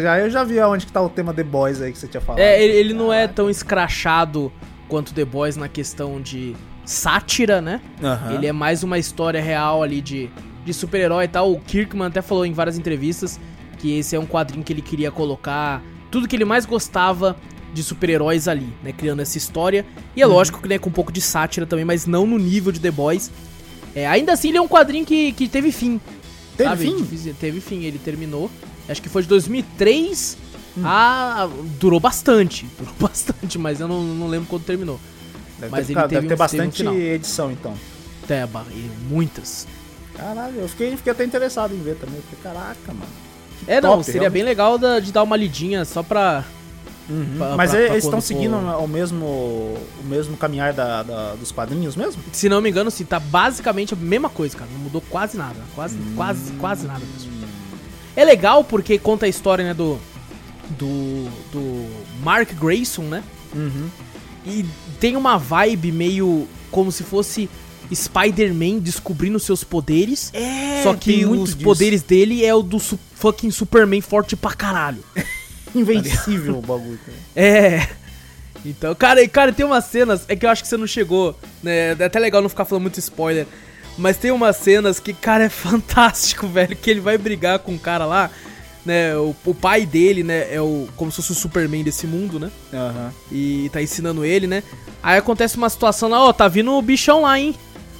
Já, eu já vi aonde que tá o tema The Boys aí que você tinha falado. É, ele, ele não é tão escrachado quanto The Boys na questão de sátira, né? Aham. Ele é mais uma história real ali de, de super-herói e tal. O Kirkman até falou em várias entrevistas que esse é um quadrinho que ele queria colocar tudo que ele mais gostava de super-heróis ali, né? Criando essa história. E é Uhum. lógico que né, com um pouco de sátira também, mas não no nível de The Boys. É, ainda assim, ele é um quadrinho que, que teve fim. Teve sabe? fim? Difícil- Teve fim, ele terminou. Acho que foi de 2003 Hum. a. Durou bastante. Durou bastante, mas eu não, não lembro quando terminou. Deve mas ter, ele teve deve ter um- teve um bastante edição, então. Teba, e muitas. Caralho, eu fiquei, fiquei até interessado em ver também. Fiquei, caraca, mano. É, não, top, seria realmente. bem legal da- de dar uma lidinha só pra. Pra- Mas pra- eles estão seguindo for- o mesmo, o mesmo caminhar da, da- dos quadrinhos mesmo? Se não me engano, sim, tá basicamente a mesma coisa, cara. Não mudou quase nada. Quase, Hum. quase, quase nada mesmo. É legal porque conta a história, né, do. Do. Do Mark Grayson, né? Uhum. E tem uma vibe meio como se fosse Spider-Man descobrindo seus poderes. É, só que os disso. poderes dele é o do su fucking Superman forte pra caralho. Invencível o bagulho. cara. É. Então, cara, e, cara, tem umas cenas. É que eu acho que você não chegou, né? É até legal não ficar falando muito spoiler. Mas tem umas cenas que, cara, é fantástico, velho. Que ele vai brigar com um cara lá, né? O, o pai dele, né? É o. Como se fosse o Superman desse mundo, né? Aham. E tá ensinando ele, né? Aí acontece uma situação lá, ó, tá vindo o bichão lá, hein?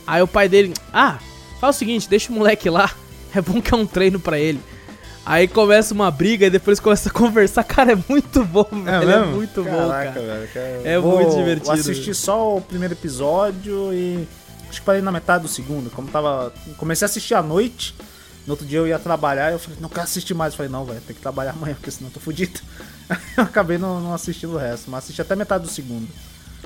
Aí o pai dele, ah, faz o seguinte, deixa o moleque lá. É bom que é um treino pra ele. Aí começa uma briga e depois começa a conversar. Cara, é muito bom, velho. É, mesmo? muito bom, Caraca, cara. velho, cara. É Vou- muito divertido. Vou assistir só o primeiro episódio e. Acho que parei na metade do segundo. Como tava. Comecei a assistir à noite. No outro dia eu ia trabalhar e eu falei, não quero assistir mais. Eu falei, não, velho, tem que trabalhar amanhã, porque senão eu tô fudido. eu acabei não, não assistindo o resto, mas assisti até metade do segundo.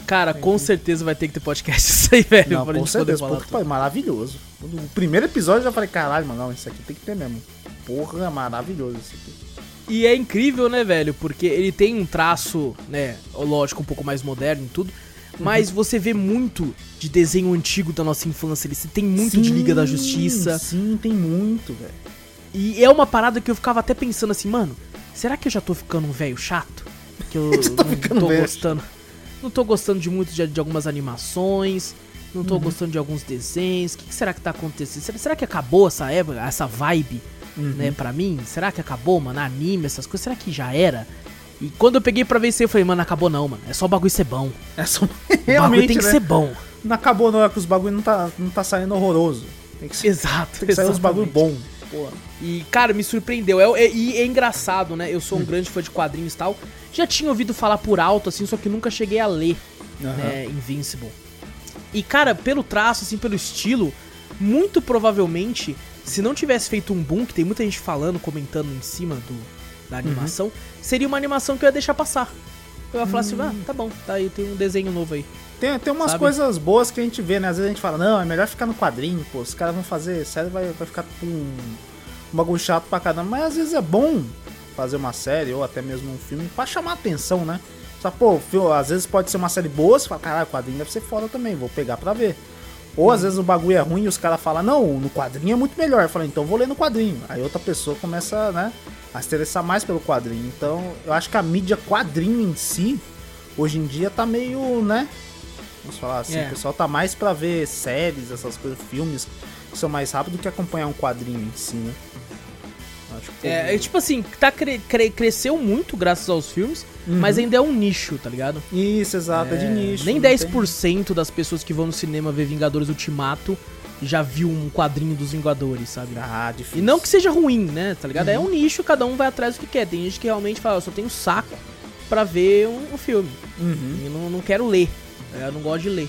Cara, com certeza vai ter que ter podcast isso aí, velho. Não, pra com gente poder certeza, porque foi maravilhoso. O primeiro episódio eu já falei, caralho, mano, não, isso aqui tem que ter mesmo. Porra, maravilhoso isso aqui. E é incrível, né, velho? Porque ele tem um traço, né, lógico, um pouco mais moderno e tudo. Mas Uhum. você vê muito de desenho antigo da nossa infância. Ele tem muito de Liga da Sim, Justiça. Sim, tem muito, velho. E é uma parada que eu ficava até pensando assim, mano, será que eu já tô ficando um velho chato? Que eu não tô velho gostando. Não tô gostando de muito de, de algumas animações. Não Uhum. tô gostando de alguns desenhos. O que, que será que tá acontecendo? Será, será que acabou essa época, essa vibe, Uhum. né, pra mim? Será que acabou, mano? Anime, essas coisas, será que já era? E quando eu peguei pra ver isso aí, eu falei, mano, acabou não, mano. É só o bagulho ser bom. É só... O bagulho Realmente, tem que né? ser bom. Não acabou não, é que os bagulho não tá, não tá saindo horroroso. Tem que, ser, Exato. tem que sair uns bagulho exatamente. bom. Porra. E, cara, me surpreendeu. É, é- e é engraçado, né? Eu sou Hum. um grande fã de quadrinhos e tal. Já tinha ouvido falar por alto, assim, só que nunca cheguei a ler, Aham. né? Invincible. E, cara, pelo traço, assim, pelo estilo, muito provavelmente, se não tivesse feito um boom, que tem muita gente falando, comentando em cima do, da Uhum. animação, seria uma animação que eu ia deixar passar. Eu ia falar Hum. assim, ah, tá bom, tá aí, tem um desenho novo aí. Tem, tem umas Sabe? coisas boas que a gente vê, né? Às vezes a gente fala, não, é melhor ficar no quadrinho, pô. Os caras vão fazer série, vai, vai ficar com um, um bagulho chato pra caramba. Mas às vezes é bom fazer uma série ou até mesmo um filme pra chamar atenção, né? Só, pô, às vezes pode ser uma série boa, você fala, caralho, o quadrinho deve ser foda também, vou pegar pra ver. Ou às vezes o bagulho é ruim e os caras falam, não, no quadrinho é muito melhor. Eu falo, então vou ler no quadrinho. Aí outra pessoa começa, né, a se interessar mais pelo quadrinho. Então, eu acho que a mídia quadrinho em si, hoje em dia, tá meio, né? Vamos falar assim, É. o pessoal tá mais pra ver séries, essas coisas, filmes, que são mais rápido do que acompanhar um quadrinho em si, né? Acho que É, é tipo assim, tá cre- cre- cresceu muito graças aos filmes, mas ainda é um nicho, tá ligado? Isso, exato, é, de nicho. Nem não tem- 10% das pessoas que vão no cinema ver Vingadores Ultimato já viu um quadrinho dos Vingadores, sabe? Ah, difícil. E não que seja ruim, né? Tá ligado? É Uhum. um nicho, cada um vai atrás do que quer. Tem gente que realmente fala, eu só tenho saco pra ver um, um filme. Uhum. E não, não quero ler. tá Eu não gosto de ler.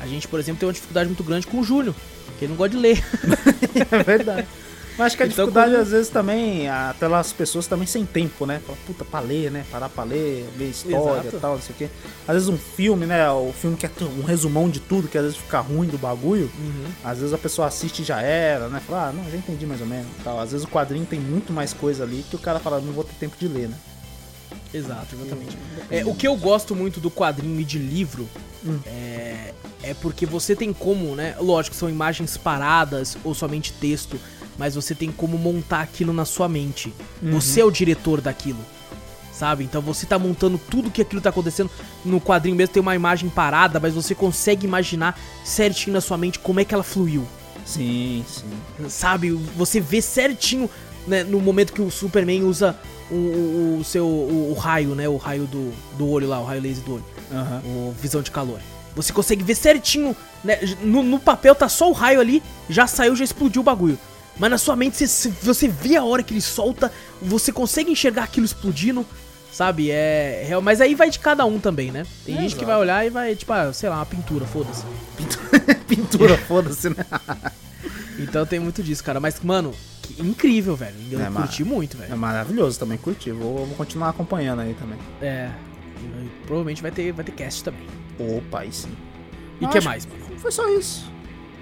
A gente, por exemplo, tem uma dificuldade muito grande com o Júnior, que ele não gosta de ler. É verdade. Mas acho que a Então, dificuldade, como- às vezes, também, até as pessoas também sem tempo, né? Fala, puta, pra ler, né? Parar pra ler, ver história e tal, não sei o quê. Às vezes um filme, né? O filme que é um resumão de tudo, que às vezes fica ruim do bagulho. Às vezes a pessoa assiste e já era, né? Fala, ah, não, já entendi mais ou menos. Tal. Às vezes o quadrinho tem muito mais coisa ali que o cara fala, não vou ter tempo de ler, né? Exato, exatamente. É, o que eu gosto muito do quadrinho e de livro Hum. é, é porque você tem como, né? Lógico, são imagens paradas ou somente texto, mas você tem como montar aquilo na sua mente. Você é o diretor daquilo. Sabe? Então você tá montando tudo que aquilo tá acontecendo no quadrinho mesmo, tem uma imagem parada, mas você consegue imaginar certinho na sua mente como é que ela fluiu. Sim, sim. Sabe? Você vê certinho né, no momento que o Superman usa o, o- o seu o, o raio, né? O raio do, do olho lá, o raio laser do olho. Aham. O visão de calor. Você consegue ver certinho, né? No, no papel tá só o raio ali, já saiu, já explodiu o bagulho. Mas na sua mente, você, você vê a hora que ele solta, você consegue enxergar aquilo explodindo, sabe? É. real- Mas aí vai de cada um também, né? Tem É, gente que exato. vai olhar e vai, tipo, ah, sei lá, uma pintura, foda-se. Pintura, foda-se, né? Então tem muito disso, cara. Mas, mano, que- incrível, velho. Eu É, curti muito, É velho. maravilhoso também, curti. Vou, vou continuar acompanhando aí também. É. Provavelmente vai ter, vai ter cast também. Opa, aí sim. E o que mais? Foi só isso.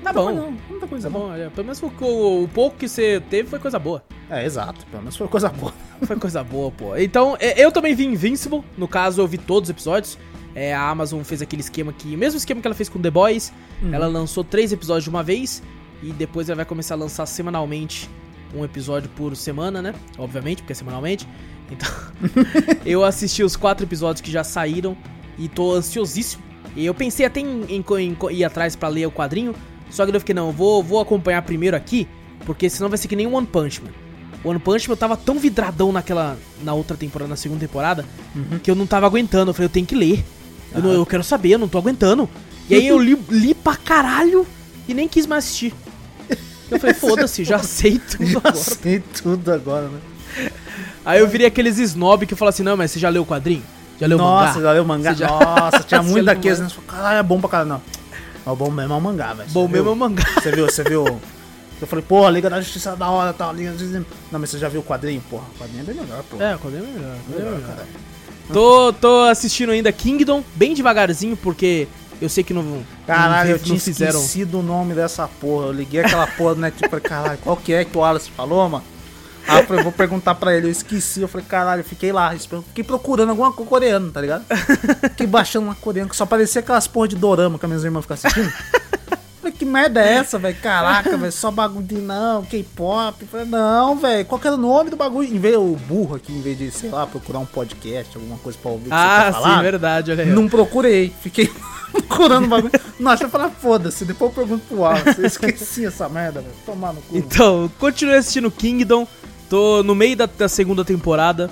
Tá Muita bom. não, Muita coisa Tá bom, é, pelo menos o, o pouco que você teve foi coisa boa. É, exato. Pelo menos foi coisa boa. Foi coisa boa, pô. Então, é, eu também vi Invincible. No caso, eu vi todos os episódios. É, a Amazon fez aquele esquema que. O mesmo esquema que ela fez com The Boys. Uhum. Ela lançou três episódios de uma vez. E depois ela vai começar a lançar semanalmente um episódio por semana, né? Obviamente, porque é semanalmente. Então, eu assisti os quatro episódios que já saíram. E tô ansiosíssimo. E eu pensei até em, em- em ir atrás pra ler o quadrinho. Só que eu fiquei, não, eu vou, vou acompanhar primeiro aqui. Porque senão vai ser que nem One Punch Man. One Punch Man eu tava tão vidradão naquela. Na outra temporada, na segunda temporada, que eu não tava aguentando. Eu falei, eu tenho que ler. Eu, não- eu quero saber, eu não tô aguentando. E aí eu li, li pra caralho e nem quis mais assistir. Eu falei, foda-se, já aceito tudo Já agora. sei tudo agora, né? Aí eu virei aqueles snob que falam assim, não, mas você já leu o quadrinho? Já leu o Nossa, mangá? já leu o mangá? Já- Nossa, tinha muito daqueles, o né? Caralho, é bom pra caralho. Não. Mas o bom mesmo é o mangá, velho. Bom mesmo é o mangá. Você viu, você viu? Eu falei, porra, Liga da Justiça é da hora, tal, Liga da Justiça... Não, mas você já viu o quadrinho? Porra, o quadrinho é bem melhor, porra. É, o quadrinho é melhor. é melhor, melhor. caralho. Tô, tô assistindo ainda Kingdom, bem devagarzinho, porque eu sei que não, Caralho, não, eu tinha não fizeram... esquecido o nome dessa porra. Eu liguei aquela porra do Netflix e falei, caralho, qual que é que o Wallace falou, mano? Aí eu falei, vou perguntar pra ele, eu esqueci. Eu falei, caralho, eu fiquei lá, fiquei procurando alguma coisa coreana, tá ligado? Fiquei baixando uma coreana, que só parecia aquelas porra de dorama que a minha irmã fica assistindo. Falei, que merda é essa, velho? Caraca, velho, só bagulho de não, K-pop. Falei, não, velho, qual que era o nome do bagulho? Em vez o burro aqui, em vez de, sei lá, procurar um podcast, alguma coisa pra ouvir que Ah, tá sim, falando, verdade, olha aí. não procurei. Fiquei procurando o bagulho. Nossa, eu falei, foda-se. Depois eu pergunto pro Wallace. Eu esqueci essa merda, velho. Tomar no cu. Então, continuei assistindo Kingdom. Tô no meio da, da segunda temporada.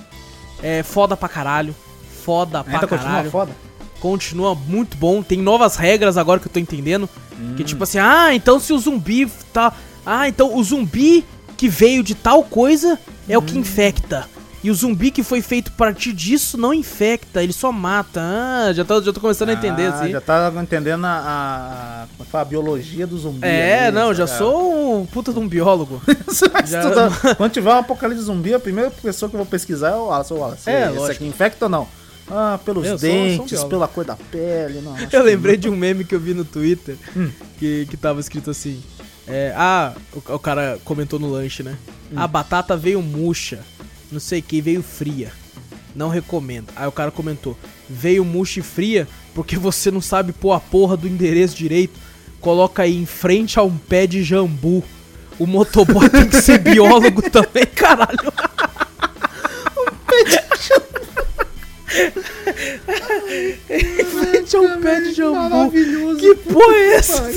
É foda pra caralho. Foda pra Ainda continua caralho. foda? Continua muito bom. Tem novas regras agora que eu tô entendendo. Que tipo assim, ah, então se o zumbi tá. Ah, então o zumbi que veio de tal coisa é o que infecta. E o zumbi que foi feito a partir disso não infecta, ele só mata. Ah, já tô, já tô começando a entender, Ah, assim. Já tá entendendo a, a, é a biologia do zumbi. É, ali, não, já cara. sou um puta de um biólogo. Já-. Quando tiver um apocalipse zumbi, a primeira pessoa que eu vou pesquisar é o Wallace. O Wallace. É, Esse lógico. aqui infecta ou não? Ah, pelos Eu sou- sou dentes, biólogo. pela cor da pele. Não, Eu lembrei não. de um meme que eu vi no Twitter Hum. que, que tava escrito assim: é, Ah, o, o cara comentou no lanche, né? A batata veio murcha, não sei o que, veio fria. Não recomendo. Aí o cara comentou: Veio murcha e fria porque você não sabe pôr a porra do endereço direito. Coloca aí em frente a um pé de jambu. O motoboy tem que ser biólogo também, caralho. em frente a um pé de jambu. Maravilhoso. Que porra é essa?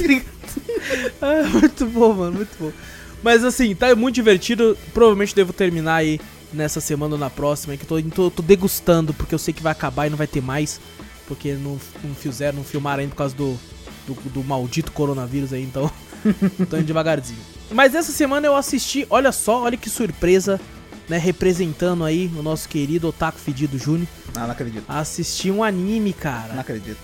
ah, muito bom, mano, muito bom. Mas assim, tá muito divertido. Provavelmente devo terminar aí nessa semana ou na próxima. Que tô, tô, tô degustando, porque eu sei que vai acabar e não vai ter mais. Porque não, não fizeram, não filmaram ainda por causa do, do, do maldito coronavírus aí, então. tô indo devagarzinho. Mas essa semana eu assisti, olha só, olha que surpresa, né? Representando aí o nosso querido Otaku Fedido Júnior. Ah, não acredito. Assisti um anime, cara. Não acredito.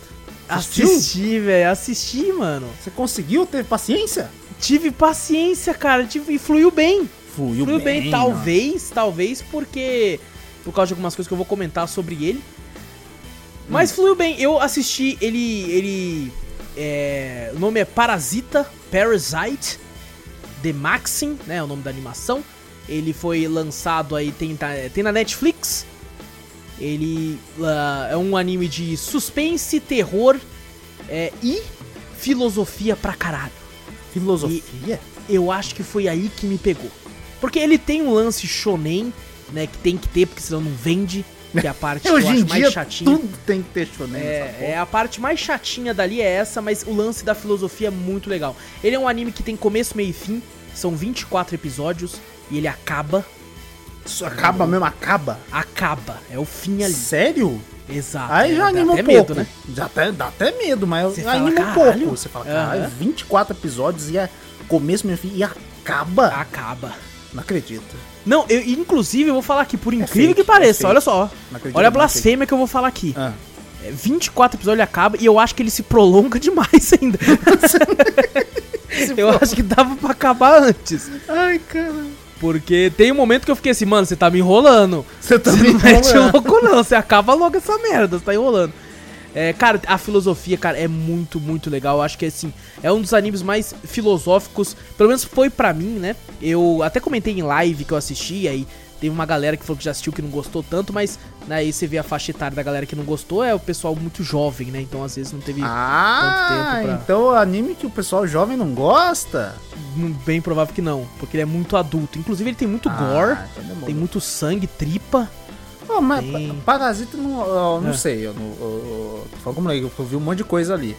Assistiu? Assisti, velho. Assisti, mano. Você conseguiu ter paciência? Tive paciência, cara. Tive, e fluiu bem. Fluiu, Fluiu bem, bem talvez, talvez porque. Por causa de algumas coisas que eu vou comentar sobre ele. Mas fluiu bem. Eu assisti ele. ele é, o nome é Parasita Parasite The Maxim, né? É o nome da animação. Ele foi lançado aí, tem, tá- tem na Netflix. Ele ah, é um anime de suspense, terror é, e filosofia pra caralho. Filosofia? Eu acho que foi aí que me pegou. Porque ele tem um lance shonen, né? Que tem que ter, porque senão não vende. Que é a parte que eu acho mais chatinha. tudo tem que ter shonen É, é, a parte mais chatinha dali é essa, mas o lance da filosofia é muito legal. Ele é um anime que tem começo, meio e fim, são 24 episódios e ele acaba, Isso acaba mesmo, acaba. acaba, é o fim ali. Sério? Exato. Aí é, já anima um pouco. medo, né? Já até, dá até medo, mas fala, anima um "Caralho?" pouco. Você fala, caralho, Aham. 24 episódios e é começo, meio fim, e acaba. Acaba. Não acredito. Não, eu, inclusive eu vou falar aqui, por incrível fake, que pareça, é olha só. Olha a é blasfêmia que eu vou falar aqui. Ah. É, 24 episódios acaba e eu acho que ele se prolonga demais ainda. eu acho que dava pra acabar antes. Ai, cara. Porque tem um momento que eu fiquei assim, mano, você tá me enrolando. Você tá Você me não mete enrolando. louco, não. Você acaba logo essa merda, você tá enrolando. É, cara, a filosofia, cara, é muito, muito legal. Eu acho que, assim, é um dos animes mais filosóficos. Pelo menos foi pra mim, né? Eu até comentei em live que eu assisti, aí teve uma galera que falou que já assistiu que não gostou tanto, mas né, aí você vê a faixa etária da galera que não gostou, é o pessoal muito jovem, né? Então, às vezes, não teve Ah, Quanto tempo pra- então anime que o pessoal jovem não gosta? Hum, Bem provável que não, porque ele é muito adulto. Inclusive, ele tem muito gore, Ah, então demorou. tem muito sangue, tripa. Pô, mas Tem. Parasita não, eu não É. sei, eu não. Eu, eu, é, eu vi um monte de coisa ali.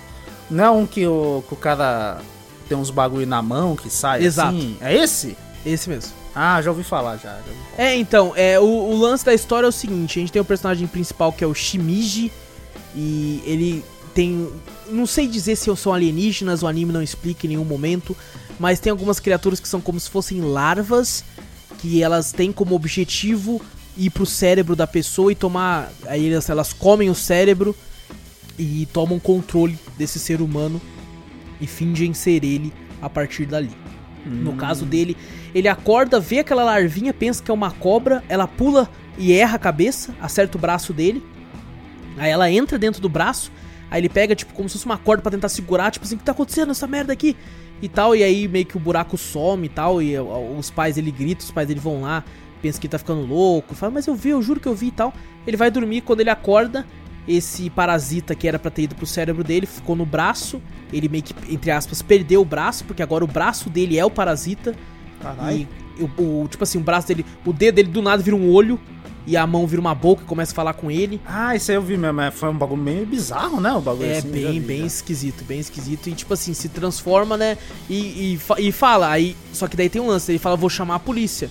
Não é um que o, que o cara tem uns bagulho na mão que sai Exato. assim? É esse? Esse mesmo. Ah, já ouvi falar já. já ouvi falar. É, então, é, o, o lance da história é o seguinte: a gente tem o personagem principal que é o Shimiji, e ele tem. Não sei dizer se são alienígenas, o anime não explica em nenhum momento, mas tem algumas criaturas que são como se fossem larvas, que elas têm como objetivo ir pro cérebro da pessoa e tomar. Aí elas, elas comem o cérebro e tomam controle desse ser humano e fingem ser ele a partir dali. No caso dele, ele acorda, vê aquela larvinha, pensa que é uma cobra, ela pula e erra a cabeça, acerta o braço dele. Aí ela entra dentro do braço, aí ele pega, tipo, como se fosse uma corda pra tentar segurar, tipo assim, o que tá acontecendo essa merda aqui? E tal, e aí meio que o buraco some e tal, e os pais dele gritam, os pais dele vão lá, pensam que tá ficando louco, fala, mas eu vi, eu juro que eu vi e tal. Ele vai dormir, quando ele acorda, esse parasita que era pra ter ido pro cérebro dele ficou no braço, ele meio que, entre aspas, perdeu o braço, porque agora o braço dele é o parasita. Caralho. E o, o- tipo assim, o braço dele, o dedo dele do nada vira um olho e a mão vira uma boca e começa a falar com ele. Ah, isso aí eu vi mesmo. é, Foi um bagulho meio bizarro, né? O bagulho É assim, bem, vi, bem já. esquisito, bem esquisito. E tipo assim, se transforma, né? E, e, e fala, aí. Só que daí tem um lance, ele fala, vou chamar a polícia.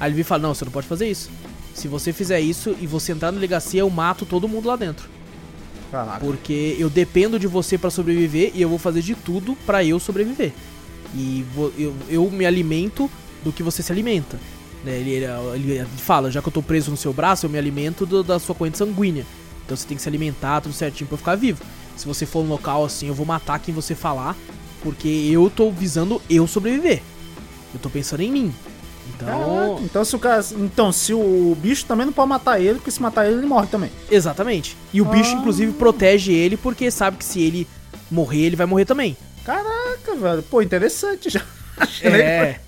Aí ele vem e fala, não, você não pode fazer isso. Se você fizer isso e você entrar na delegacia, eu mato todo mundo lá dentro. Caraca. Porque eu dependo de você pra sobreviver e eu vou fazer de tudo pra eu sobreviver. E vou- eu, eu me alimento do que você se alimenta. Né? Ele, ele- ele fala, já que eu tô preso no seu braço, eu me alimento do- da sua corrente sanguínea. Então você tem que se alimentar tudo certinho pra eu ficar vivo. Se você for no local assim, eu vou matar quem você falar, porque eu tô visando eu sobreviver. Eu tô pensando em mim. Então, Caraca, Então se o cara. Então, se o bicho também não pode matar ele, porque se matar ele, ele morre também. exatamente. E o bicho, Ah. inclusive, protege ele porque sabe que se ele morrer, ele vai morrer também. Caraca, velho. Pô, interessante já. É.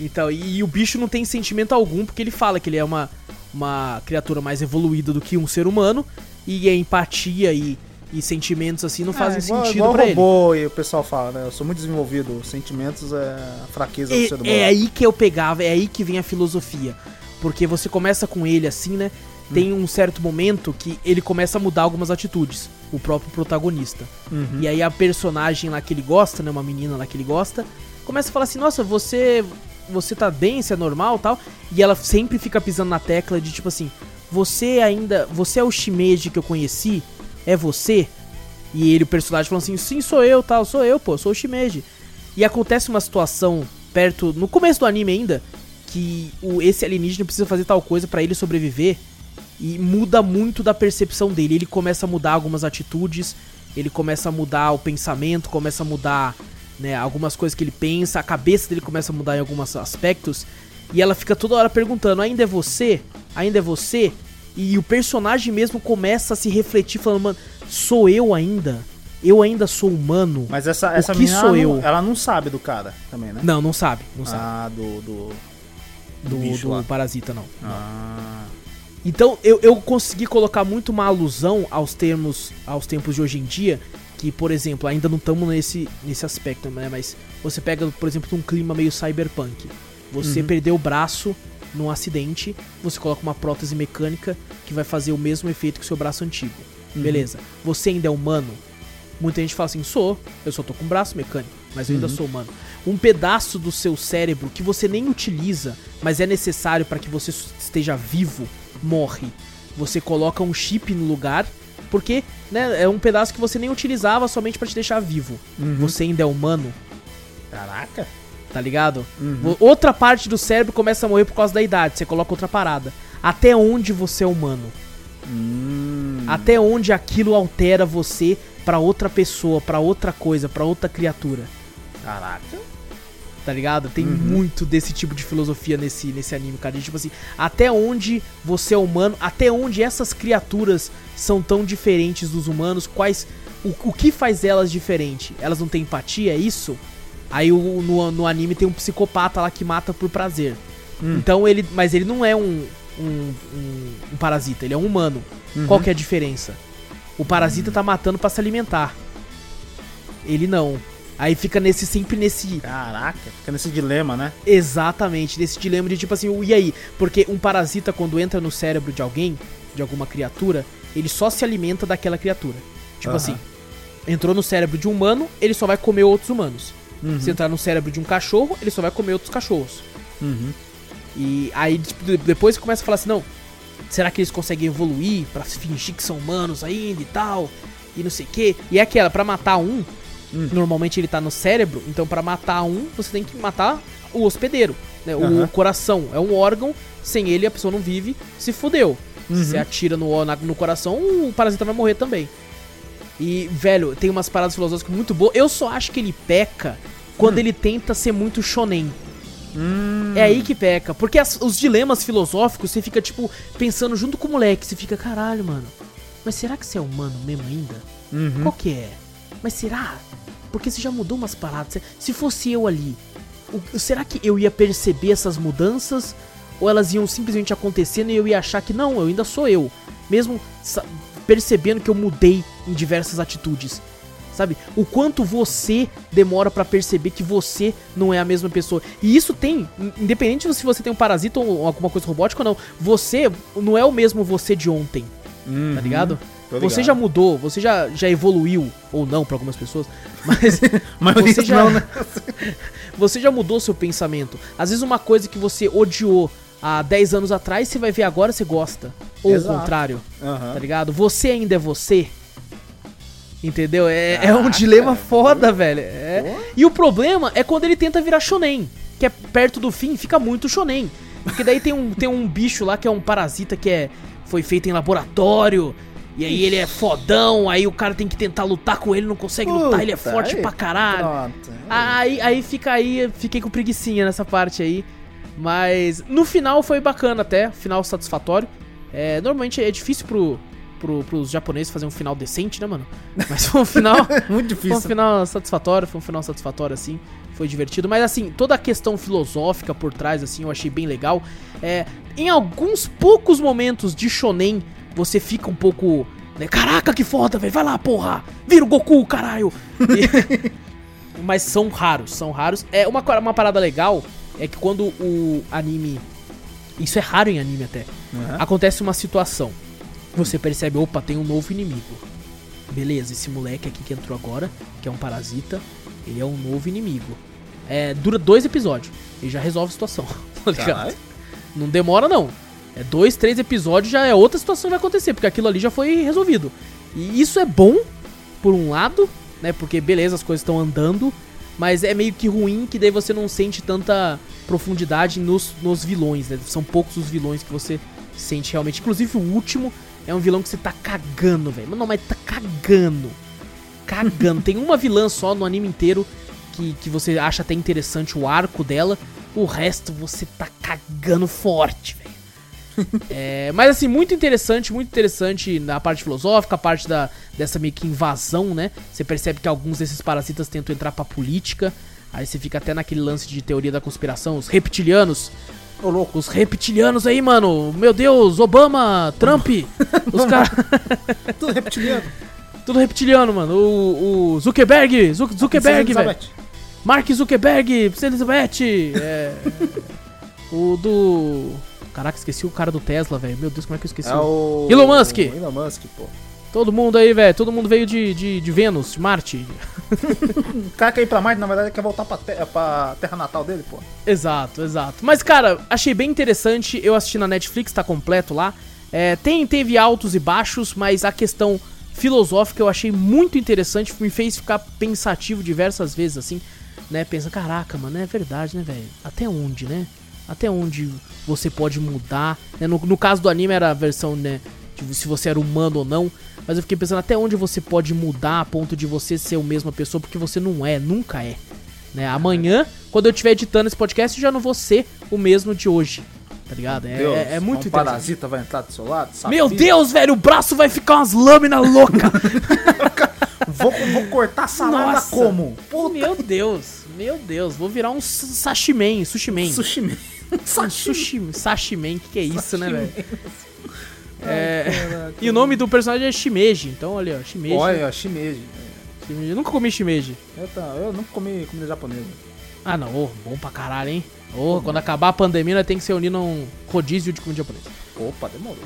Então, e, e o bicho não tem sentimento algum, porque ele fala que ele é uma, uma criatura mais evoluída do que um ser humano, e a empatia e, e sentimentos assim não fazem É, igual, sentido igual pra ele. robô e o pessoal fala, né? Eu sou muito desenvolvido. Os sentimentos é a fraqueza do ser humano. É, é aí que eu pegava, é aí que vem a filosofia. Porque você começa com ele assim, né? Tem um certo momento que ele começa a mudar algumas atitudes, o próprio protagonista. Uhum. E aí a personagem lá que ele gosta, né, uma menina lá que ele gosta, começa a falar assim: "Nossa, você você tá bem, você é normal, tal?" E ela sempre fica pisando na tecla de tipo assim: "Você ainda, você é o Shimeji que eu conheci? É você?" E ele o personagem falando assim: "Sim, sou eu, tal, sou eu, pô, sou o Shimeji." E acontece uma situação perto no começo do anime ainda que o esse alienígena precisa fazer tal coisa pra ele sobreviver e muda muito da percepção dele. Ele começa a mudar algumas atitudes, ele começa a mudar o pensamento, começa a mudar né, algumas coisas que ele pensa, a cabeça dele começa a mudar em alguns aspectos. E ela fica toda hora perguntando: ainda é você? Ainda é você? E o personagem mesmo começa a se refletir, falando: mano, sou eu ainda? Eu ainda sou humano? Mas essa, O essa que menina, sou ela, eu? Não, ela não sabe do cara também, né? Não, não sabe, não sabe. Ah, do. do, do do lá. parasita, não. Ah. Então eu, eu consegui colocar muito uma alusão aos termos, aos tempos de hoje em dia, que, por exemplo, ainda não estamos nesse, nesse aspecto, né? Mas você pega, por exemplo, um clima meio cyberpunk. Você Uhum. perdeu o braço num acidente, você coloca uma prótese mecânica que vai fazer o mesmo efeito que o seu braço antigo. Uhum. Beleza. Você ainda é humano? Muita gente fala assim, sou, eu só tô com um braço mecânico, mas eu ainda Uhum. sou humano. Um pedaço do seu cérebro que você nem utiliza, mas é necessário para que você esteja vivo, morre. Você coloca um chip no lugar, porque né, é um pedaço que você nem utilizava somente para te deixar vivo. Uhum. Você ainda é humano, Caraca. Tá ligado? Uhum. Outra parte do cérebro começa a morrer por causa da idade, você coloca outra parada. Até onde você é humano? Hum. Até onde aquilo altera você pra outra pessoa, pra outra coisa, pra outra criatura. Caraca. Tá ligado? Tem muito desse tipo de filosofia nesse, nesse anime, cara. De, tipo assim, até onde você é humano, até onde essas criaturas são tão diferentes dos humanos, quais. O, o que faz elas diferente? Elas não têm empatia, é isso? Aí o, no, no anime tem um psicopata lá que mata por prazer. Então ele. Mas ele não é um, um, um, um parasita, ele é um humano. Qual que é a diferença? O parasita tá matando pra se alimentar. Ele não. Aí fica nesse sempre nesse Caraca, fica nesse dilema, né? Exatamente, desse dilema de tipo assim, e aí? Porque um parasita, quando entra no cérebro de alguém, de alguma criatura, ele só se alimenta daquela criatura. Tipo Aham. assim, entrou no cérebro de um humano, ele só vai comer outros humanos. Uhum. Se entrar no cérebro de um cachorro, ele só vai comer outros cachorros. Uhum. E aí tipo, de- depois você começa a falar assim, não, será que eles conseguem evoluir pra fingir que são humanos ainda e tal? E não sei o quê. E é aquela, pra matar um, Hum. normalmente ele tá no cérebro, então pra matar um, você tem que matar o hospedeiro, né? Aham. O coração é um órgão, sem ele a pessoa não vive, se fudeu. Uhum. Se você atira no, na- no coração, o parasita vai morrer também. E, velho, tem umas paradas filosóficas muito boas. Eu só acho que ele peca quando ele tenta ser muito shonen. Hum. É aí que peca. Porque as- os dilemas filosóficos, você fica, tipo, pensando junto com o moleque. Você fica, caralho, mano. Mas será que você é humano mesmo ainda? Uhum. Qual que é? Mas será? Porque você já mudou umas paradas. Se- Se fosse eu ali, o- será que eu ia perceber essas mudanças? Ou elas iam simplesmente acontecendo e eu ia achar que não, eu ainda sou eu. Mesmo percebendo que eu mudei em diversas atitudes. Sabe? O quanto você demora pra perceber que você não é a mesma pessoa. E isso tem, in- independente se você tem um parasita ou alguma coisa robótica ou não, você não é o mesmo você de ontem, Uhum. tá ligado? Você já mudou, você já, já evoluiu, ou não pra algumas pessoas, mas Mas você já, não, né? você já mudou seu pensamento. Às vezes uma coisa que você odiou há 10 anos atrás, você vai ver agora você gosta. Ou Exato. o contrário, Aham. tá ligado? Você ainda é você. Entendeu? É, é um dilema velho. foda, velho. É. E o problema é quando ele tenta virar shonen, que é perto do fim, fica muito shonen. Porque daí tem um, tem um bicho lá que é um parasita que é, foi feito em laboratório. E aí ele é fodão, aí o cara tem que tentar lutar com ele, não consegue lutar, ele é Puta, forte aí, pra caralho. Pronto. Aí, aí fica aí, fiquei com preguiçinha nessa parte aí. Mas no final foi bacana até, final satisfatório. É, normalmente é difícil pro, pro, pros japoneses fazer um final decente, né, mano? Mas foi um final. Muito Foi um difícil. final satisfatório, foi um final satisfatório, assim. Foi divertido. Mas, assim, toda a questão filosófica por trás, assim, eu achei bem legal. É, em alguns poucos momentos de shonen, você fica um pouco... né, Caraca, que foda, velho. Vai lá, porra. Vira o Goku, caralho. E- mas são raros, são raros. É uma, uma parada legal é que quando o anime... Isso é raro em anime até. Aham. Acontece uma situação. Você percebe, opa, tem um novo inimigo. Beleza, esse moleque aqui que entrou agora, que é um parasita, ele é um novo inimigo. É, dura dois episódios. Ele já resolve a situação. Tá ligado? Caralho. Não demora, não. É dois, três episódios, já é outra situação que vai acontecer, porque aquilo ali já foi resolvido. E isso é bom, por um lado, né? Porque beleza, as coisas estão andando, mas é meio que ruim que daí você não sente tanta profundidade nos, nos vilões, né? São poucos os vilões que você sente realmente. Inclusive o último é um vilão que você tá cagando, velho. Não, mas tá cagando. Cagando. Tem uma vilã só no anime inteiro que, que você acha até interessante o arco dela. O resto você tá cagando forte, velho. É, mas assim, muito interessante, muito interessante na parte filosófica, a parte da, dessa meio que invasão, né? Você percebe que alguns desses parasitas tentam entrar pra política. Aí você fica até naquele lance de teoria da conspiração, os reptilianos. Ô, louco. Os reptilianos aí, mano. Meu Deus, Obama, Trump. os caras. Tudo reptiliano. Tudo reptiliano, mano. O, o Zuckerberg, Zuc- Zuckerberg, velho. Mark Zuckerberg, Princesa Elizabeth. É. o do. Caraca, esqueci o cara do Tesla, velho. Meu Deus, como é que eu esqueci? É o... Elon Musk. Elon Musk, pô. Todo mundo aí, velho. Todo mundo veio de, de, de Vênus, de Marte. O cara quer ir pra Marte, na verdade, quer voltar pra, te pra terra natal dele, pô. Exato, exato. Mas, cara, achei bem interessante. Eu assisti na Netflix, tá completo lá. É, tem, teve altos e baixos, mas a questão filosófica eu achei muito interessante. Me fez ficar pensativo diversas vezes, assim, né? Pensa, caraca, mano, é verdade, né, velho? Até onde, né? Até onde você pode mudar. né? No, no caso do anime era a versão, né? De se você era humano ou não. Mas eu fiquei pensando até onde você pode mudar a ponto de você ser a mesma pessoa, porque você não é, nunca é. Né? Amanhã quando eu estiver editando esse podcast, eu já não vou ser o mesmo de hoje. Tá ligado? É, Deus, é, é muito um parasita vai entrar do seu lado? Meu. Deus, velho, o braço vai ficar umas lâminas loucas. Vou, vou cortar salada Nossa. como? meu Deus, meu Deus, vou virar um sashimen, sushimen. Sushi man. Um sushi, sashimen, que que é isso, né, velho? É... E o nome do personagem é Shimeji, então olha, ó, Shimeji. Olha, shimeji. Shimeji. Eu nunca comi Shimeji. Eu, tá- eu nunca comi comida japonesa. Ah, não, ô, bom pra caralho, hein? Ô, quando acabar a pandemia, nós tem que se unir num rodízio de comida japonesa. Opa, demorou.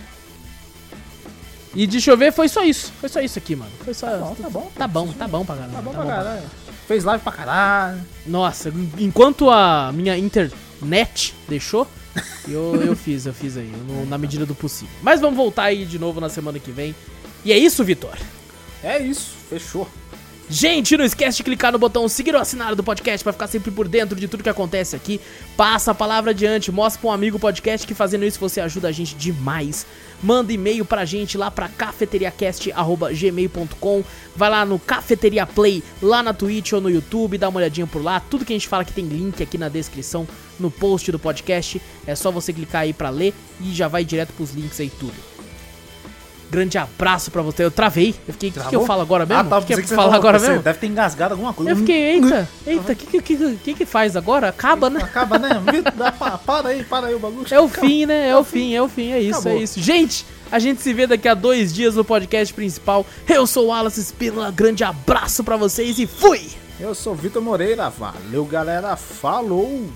E deixa eu ver, foi só isso. Foi só isso aqui, mano. Foi só. Tá bom, tá bom. Tá bom, tá bom pra caralho. Tá bom tá pra bom. caralho. Fez live pra caralho. Nossa, enquanto a minha internet deixou, eu, eu fiz, eu fiz aí, no- na medida do possível. Mas vamos voltar aí de novo na semana que vem. E é isso, Vitor. É isso, fechou. Gente, não esquece de clicar no botão seguir ou assinar do podcast pra ficar sempre por dentro de tudo que acontece aqui. Passa a palavra adiante, mostra pra um amigo o podcast que fazendo isso você ajuda a gente demais. Manda e-mail pra gente lá pra cafeteriacast@gmail.com. Vai lá no Cafeteria Play, lá na Twitch ou no YouTube, dá uma olhadinha por lá. Tudo que a gente fala que tem link aqui na descrição, no post do podcast. É só você clicar aí pra ler e já vai direto pros links aí tudo. Grande abraço pra você. Eu travei. Eu fiquei, o que, que eu falo agora mesmo? Ah, tá, O que, que é falou- agora mesmo? Deve ter engasgado alguma coisa. Eu fiquei, eita, eita, o que, que, que, que, que faz agora? Acaba, né? Acaba, né? Para aí, para aí o bagulho. É o fim, né? É o fim, é o fim, é isso, Acabou. é isso. Gente, a gente se vê daqui a dois dias no podcast principal. Eu sou o Wallace Spínola, grande abraço pra vocês e fui! Eu sou o Vitor Moreira. Valeu, galera. Falou.